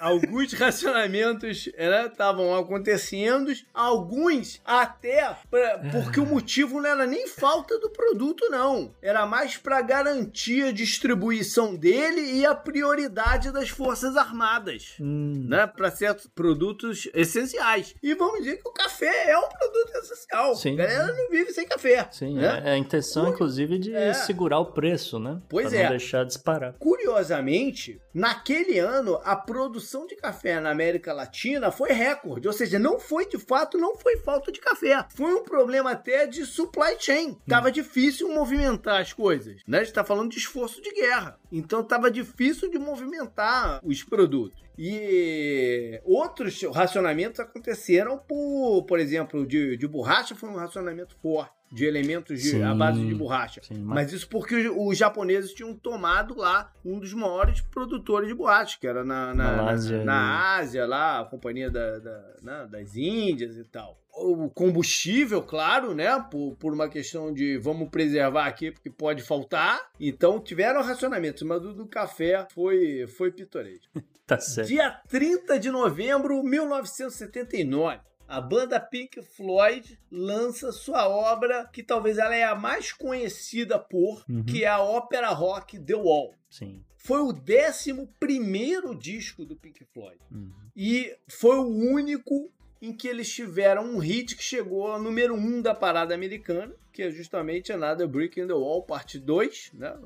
Alguns racionamentos estavam acontecendo, alguns até pra- porque o motivo não era nem falta do produto, não. Era mais para garantir a distribuição dele e a prioridade das Forças Armadas Hum, né, para certos produtos essenciais. E vamos dizer que o café é um produto essencial. Sim. A galera não vive sem café. Sim, né? é, é a intenção, inclusive, de É. segurar o preço, né? Pois pra é. não deixar disparar. Curiosamente, naquele ano, a produção de café na América Latina foi recorde. Ou seja, não foi de fato, não foi falta de café. Foi um problema até de supply chain. Tava difícil movimentar as coisas. Né? A gente tá falando de esforço de guerra. Então tava difícil de movimentar os produtos. E outros racionamentos aconteceram por, por exemplo, de, de borracha foi um racionamento forte. De elementos de, à Sim, base de borracha. sim, mas- mas... isso porque os, os japoneses tinham tomado lá um dos maiores produtores de borracha, que era na, na, na, e- na Ásia, lá, a companhia da, da- né, das Índias e tal. O combustível, claro, né? Por, por uma questão de vamos preservar aqui porque pode faltar. Então tiveram racionamentos, mas o do café foi, foi pitoresco. Tá certo. Dia 30 de novembro de 1979. A banda Pink Floyd lança sua obra, que talvez ela é a mais conhecida por, Uhum. que é a ópera rock The Wall. Sim. Foi o 11 primeiro disco do Pink Floyd. Uhum. E foi o único em que eles tiveram um hit que chegou ao número 1 um da parada americana, que é justamente Another Brick in the Wall, parte 2, né?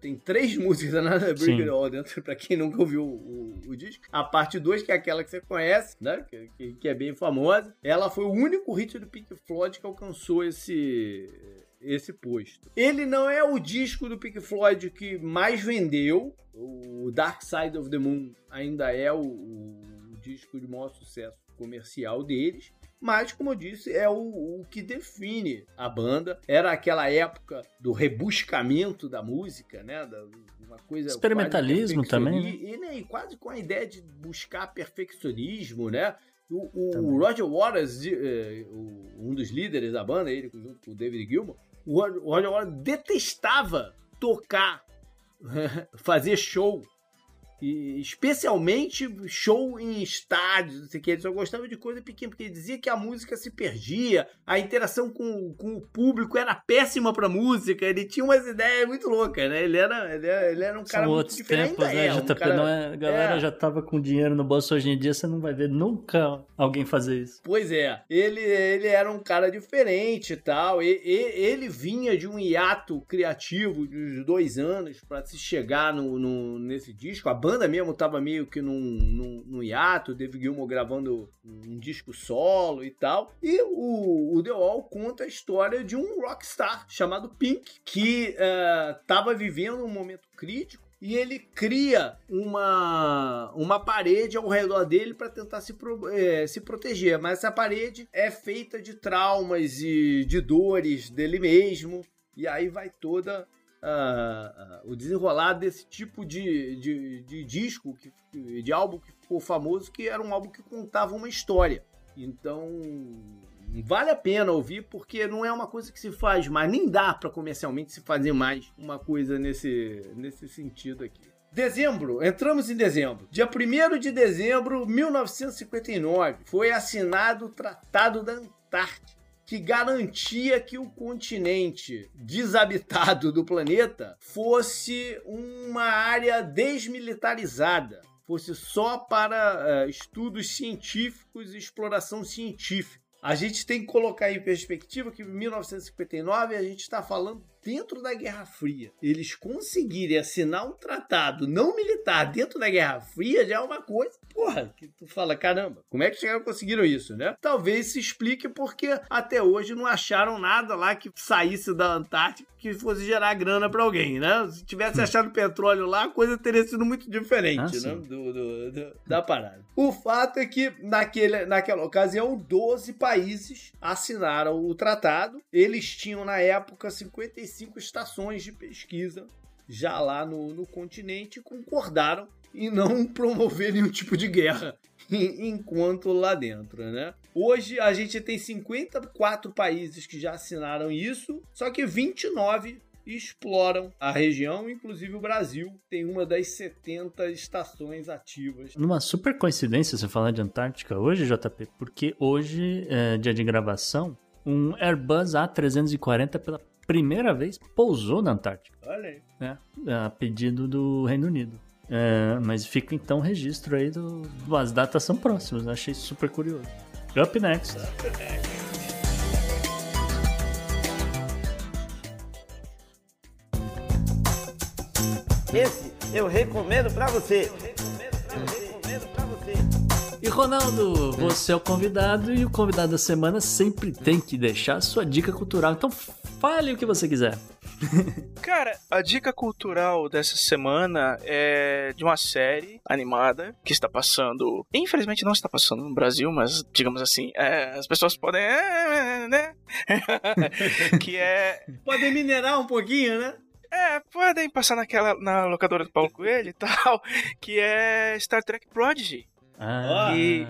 Tem três músicas da Another Brick Sim. in the Wall dentro, pra quem nunca ouviu o, o- o disco. A parte 2, que é aquela que você conhece, né? Que, que- que é bem famosa. Ela foi o único hit do Pink Floyd que alcançou esse esse posto. Ele não é o disco do Pink Floyd que mais vendeu. O Dark Side of the Moon ainda é o, o disco de maior sucesso comercial deles. Mas, como eu disse, é o, o que define a banda. Era aquela época do rebuscamento da música, né? Da, uma coisa Experimentalismo também, perfeccioni- E, né, e quase com a ideia de buscar perfeccionismo, né? O, o. Roger Waters, eh, um dos líderes da banda, ele junto com o David Gilmour, o Roger Waters detestava tocar fazer show. E especialmente show em estádios, não sei o que. Ele só gostava de coisa pequena, porque ele dizia que a música se perdia, a interação com, com o público era péssima pra música, ele tinha umas ideias muito loucas, né? Ele era, ele era, ele era um cara São muito outros tempos, né, é, um JP? cara- não é, a galera é. já tava com dinheiro no bolso hoje em dia, você não vai ver nunca alguém fazer isso. Pois é, ele, ele era um cara diferente e tal. E, e- ele vinha de um hiato criativo de uns dois anos pra se chegar no, no- nesse disco. A banda mesmo tava meio que num, num, num hiato, o David Gilmour gravando um disco solo e tal. E o, o The Wall conta a história de um rockstar chamado Pink, que eh, tava vivendo um momento crítico. E ele cria uma, uma parede ao redor dele para tentar se, pro- eh, se proteger. Mas essa parede é feita de traumas e de dores dele mesmo. E aí vai toda ah, o desenrolar desse tipo de, de, de disco, que, de álbum que ficou famoso, que era um álbum que contava uma história. Então, vale a pena ouvir, porque não é uma coisa que se faz mais, nem dá para comercialmente se fazer mais uma coisa nesse, nesse sentido aqui. Dezembro, entramos em dezembro. Dia 1 de dezembro de 1959, foi assinado o Tratado da Antártica que garantia que o continente desabitado do planeta fosse uma área desmilitarizada, fosse só para eh, estudos científicos e exploração científica. A gente tem que colocar em perspectiva que em 1959 a gente está falando dentro da Guerra Fria. Eles conseguirem assinar um tratado não militar dentro da Guerra Fria já é uma coisa, porra, que tu fala, caramba, como é que chegaram conseguiram isso, né? Talvez se explique porque até hoje não acharam nada lá que saísse da Antártica que fosse gerar grana pra alguém, né? Se tivesse achado petróleo lá, a coisa teria sido muito diferente, Ah, né? Do, do- do- da parada. O fato é que naquele, naquela ocasião, 12 países assinaram o tratado. Eles tinham, na época, 55 estações de pesquisa já lá no, no continente concordaram em não promover nenhum tipo de guerra en- enquanto lá dentro, né? Hoje a gente tem 54 países que já assinaram isso, só que 29 exploram a região, inclusive o Brasil tem uma das 70 estações ativas. Numa super coincidência você falar de Antártica hoje, JP, porque hoje, é, dia de gravação, um Airbus A340 pela primeira vez pousou na Antártica, Olha aí. né? A pedido do Reino Unido. É, mas fica então o registro aí do. As datas são próximas, né? achei super curioso. Up next. Esse eu recomendo pra você. Eu recomendo pra você. E Ronaldo, você é o convidado e o convidado da semana sempre tem que deixar a sua dica cultural. Então fale o que você quiser. Cara, a dica cultural dessa semana é de uma série animada que está passando. Infelizmente não está passando no Brasil, mas digamos assim, é, as pessoas podem. é, né? que é. Podem minerar um pouquinho, né? É, podem passar naquela. na locadora do Paulo Coelho e tal. Que é Star Trek Prodigy. Ah, E-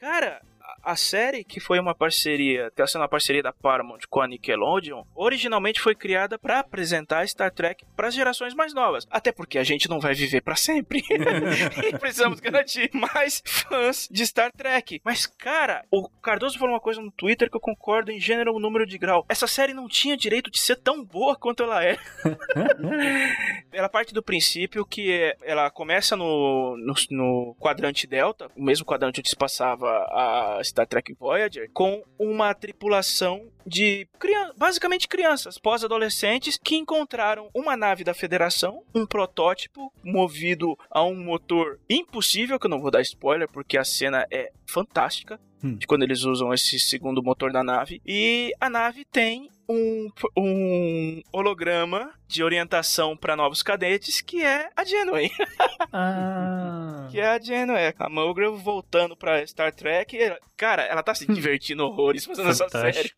Cara, a- série, que foi uma parceria, está sendo uma parceria da Paramount com a Nickelodeon, originalmente foi criada para apresentar Star Trek para as gerações mais novas. Até porque a gente não vai viver para sempre. e precisamos garantir mais fãs de Star Trek. Mas, cara, o Cardoso falou uma coisa no Twitter que eu concordo em gênero número de grau. Essa série não tinha direito de ser tão boa quanto ela é. Ela parte do princípio que é- ela começa no, no, no quadrante Delta, o mesmo quadrante onde se passava a Star Trek Voyager, com uma tripulação de basicamente crianças, pós-adolescentes, que encontraram uma nave da Federação, um protótipo movido a um motor impossível, que eu não vou dar spoiler porque a cena é fantástica, Hum. de quando eles usam esse segundo motor da nave. E a nave tem um, um holograma de orientação para novos cadetes que é a Janeway. ah. Que é a Janeway, a Mulgrew voltando pra Star Trek. cara, ela tá se divertindo horrores fazendo essa série.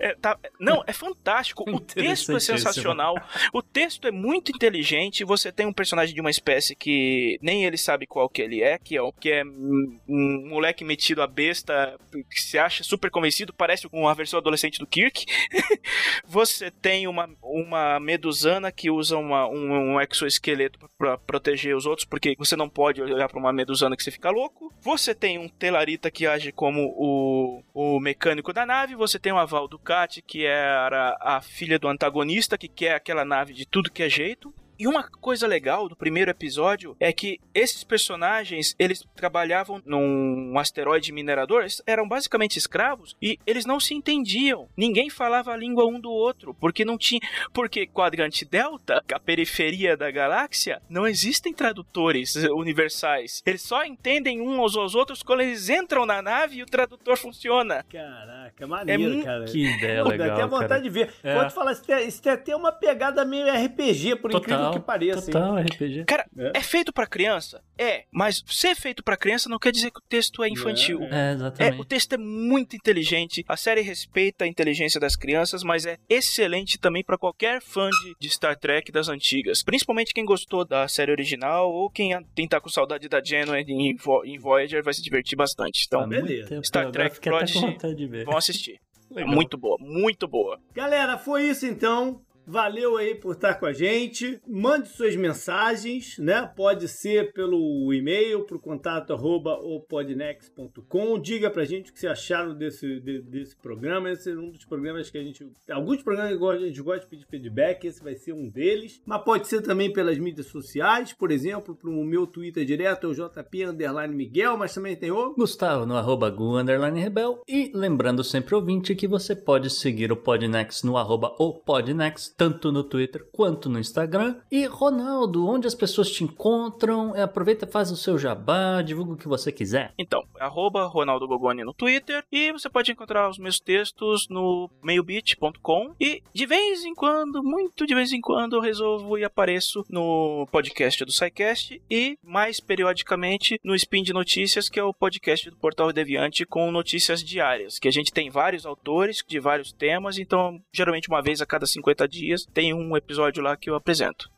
É, tá- não, é fantástico. O texto é sensacional. O texto é muito inteligente. Você tem um personagem de uma espécie que nem ele sabe qual que ele é, que é, o- que é um, moleque metido a besta, que se acha super convencido, parece a versão adolescente do Kirk. Você tem uma, uma medusana que usa uma, um, um exoesqueleto pra proteger os outros, porque você não pode olhar pra uma medusana que você fica louco. Você tem um telarita que age como o, o mecânico da nave. Você tem uma Val Ducati, que era a filha do antagonista, que quer aquela nave de tudo que é jeito. E uma coisa legal do primeiro episódio é que esses personagens, eles trabalhavam num asteroide minerador, eles eram basicamente escravos e eles não se entendiam. Ninguém falava a língua um do outro, porque não tinha, porque quadrante delta, a periferia da galáxia, não existem tradutores universais. Eles só entendem uns aos outros quando eles entram na nave e o tradutor funciona. Caraca, maneiro, É mu- cara. Que ideia Pô, dá legal, até vontade cara. de ver. É. Pode falar, isso tem, isso tem até uma pegada meio RPG, por incrível que pareça. hein? Total, RPG. Cara, É. é feito pra criança? É, mas ser feito pra criança não quer dizer que o texto é infantil. É, É, É, exatamente. o texto é muito inteligente, a série respeita a inteligência das crianças, mas é excelente também pra qualquer fã de, de Star Trek das antigas. Principalmente quem gostou da série original ou quem quem tá com saudade da Janeway em, em Voyager vai se divertir bastante. Então, muito beleza. Star Trek Prodigy. vontade de ver. vão assistir. É Legal. muito boa, muito boa. Galera, foi isso então. Valeu aí por estar com a gente. Mande suas mensagens, né? Pode ser pelo e-mail, pro contato arroba opodnex.com. Diga pra gente o que vocês acharam desse, de- desse programa. Esse é um dos programas que a gente. Alguns programas que a gente gosta de pedir feedback, esse vai ser um deles. Mas pode ser também pelas mídias sociais, por exemplo, pro meu Twitter direto, é o JP Miguel, mas também tem o. Gustavo no arroba Gu Rebel. E lembrando sempre, ouvinte, que você pode seguir o Podnext no arroba o Podnext, tanto no Twitter quanto no Instagram. E Ronaldo, onde as pessoas te encontram, é, aproveita faz o seu jabá, divulga o que você quiser. Então, arroba Ronaldo Gogoni no Twitter e você pode encontrar os meus textos no meiobit.com e de vez em quando, muito de vez em quando, eu resolvo e apareço no podcast do SciCast e mais periodicamente no Spin de Notícias, que é o podcast do Portal Deviante com notícias diárias, que a gente tem vários autores de vários temas, então geralmente uma vez a cada 50 dias tem um episódio lá que eu apresento.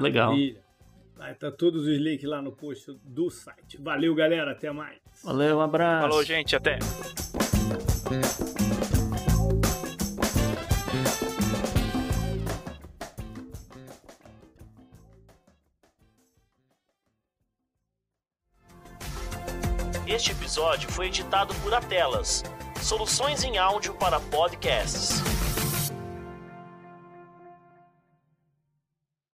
Legal. Maravilha. Vai tá todos os links lá no post do site. Valeu, galera. Até mais. Valeu, um abraço. Falou, gente, até! Este episódio foi editado por Atelas, soluções em áudio para podcasts.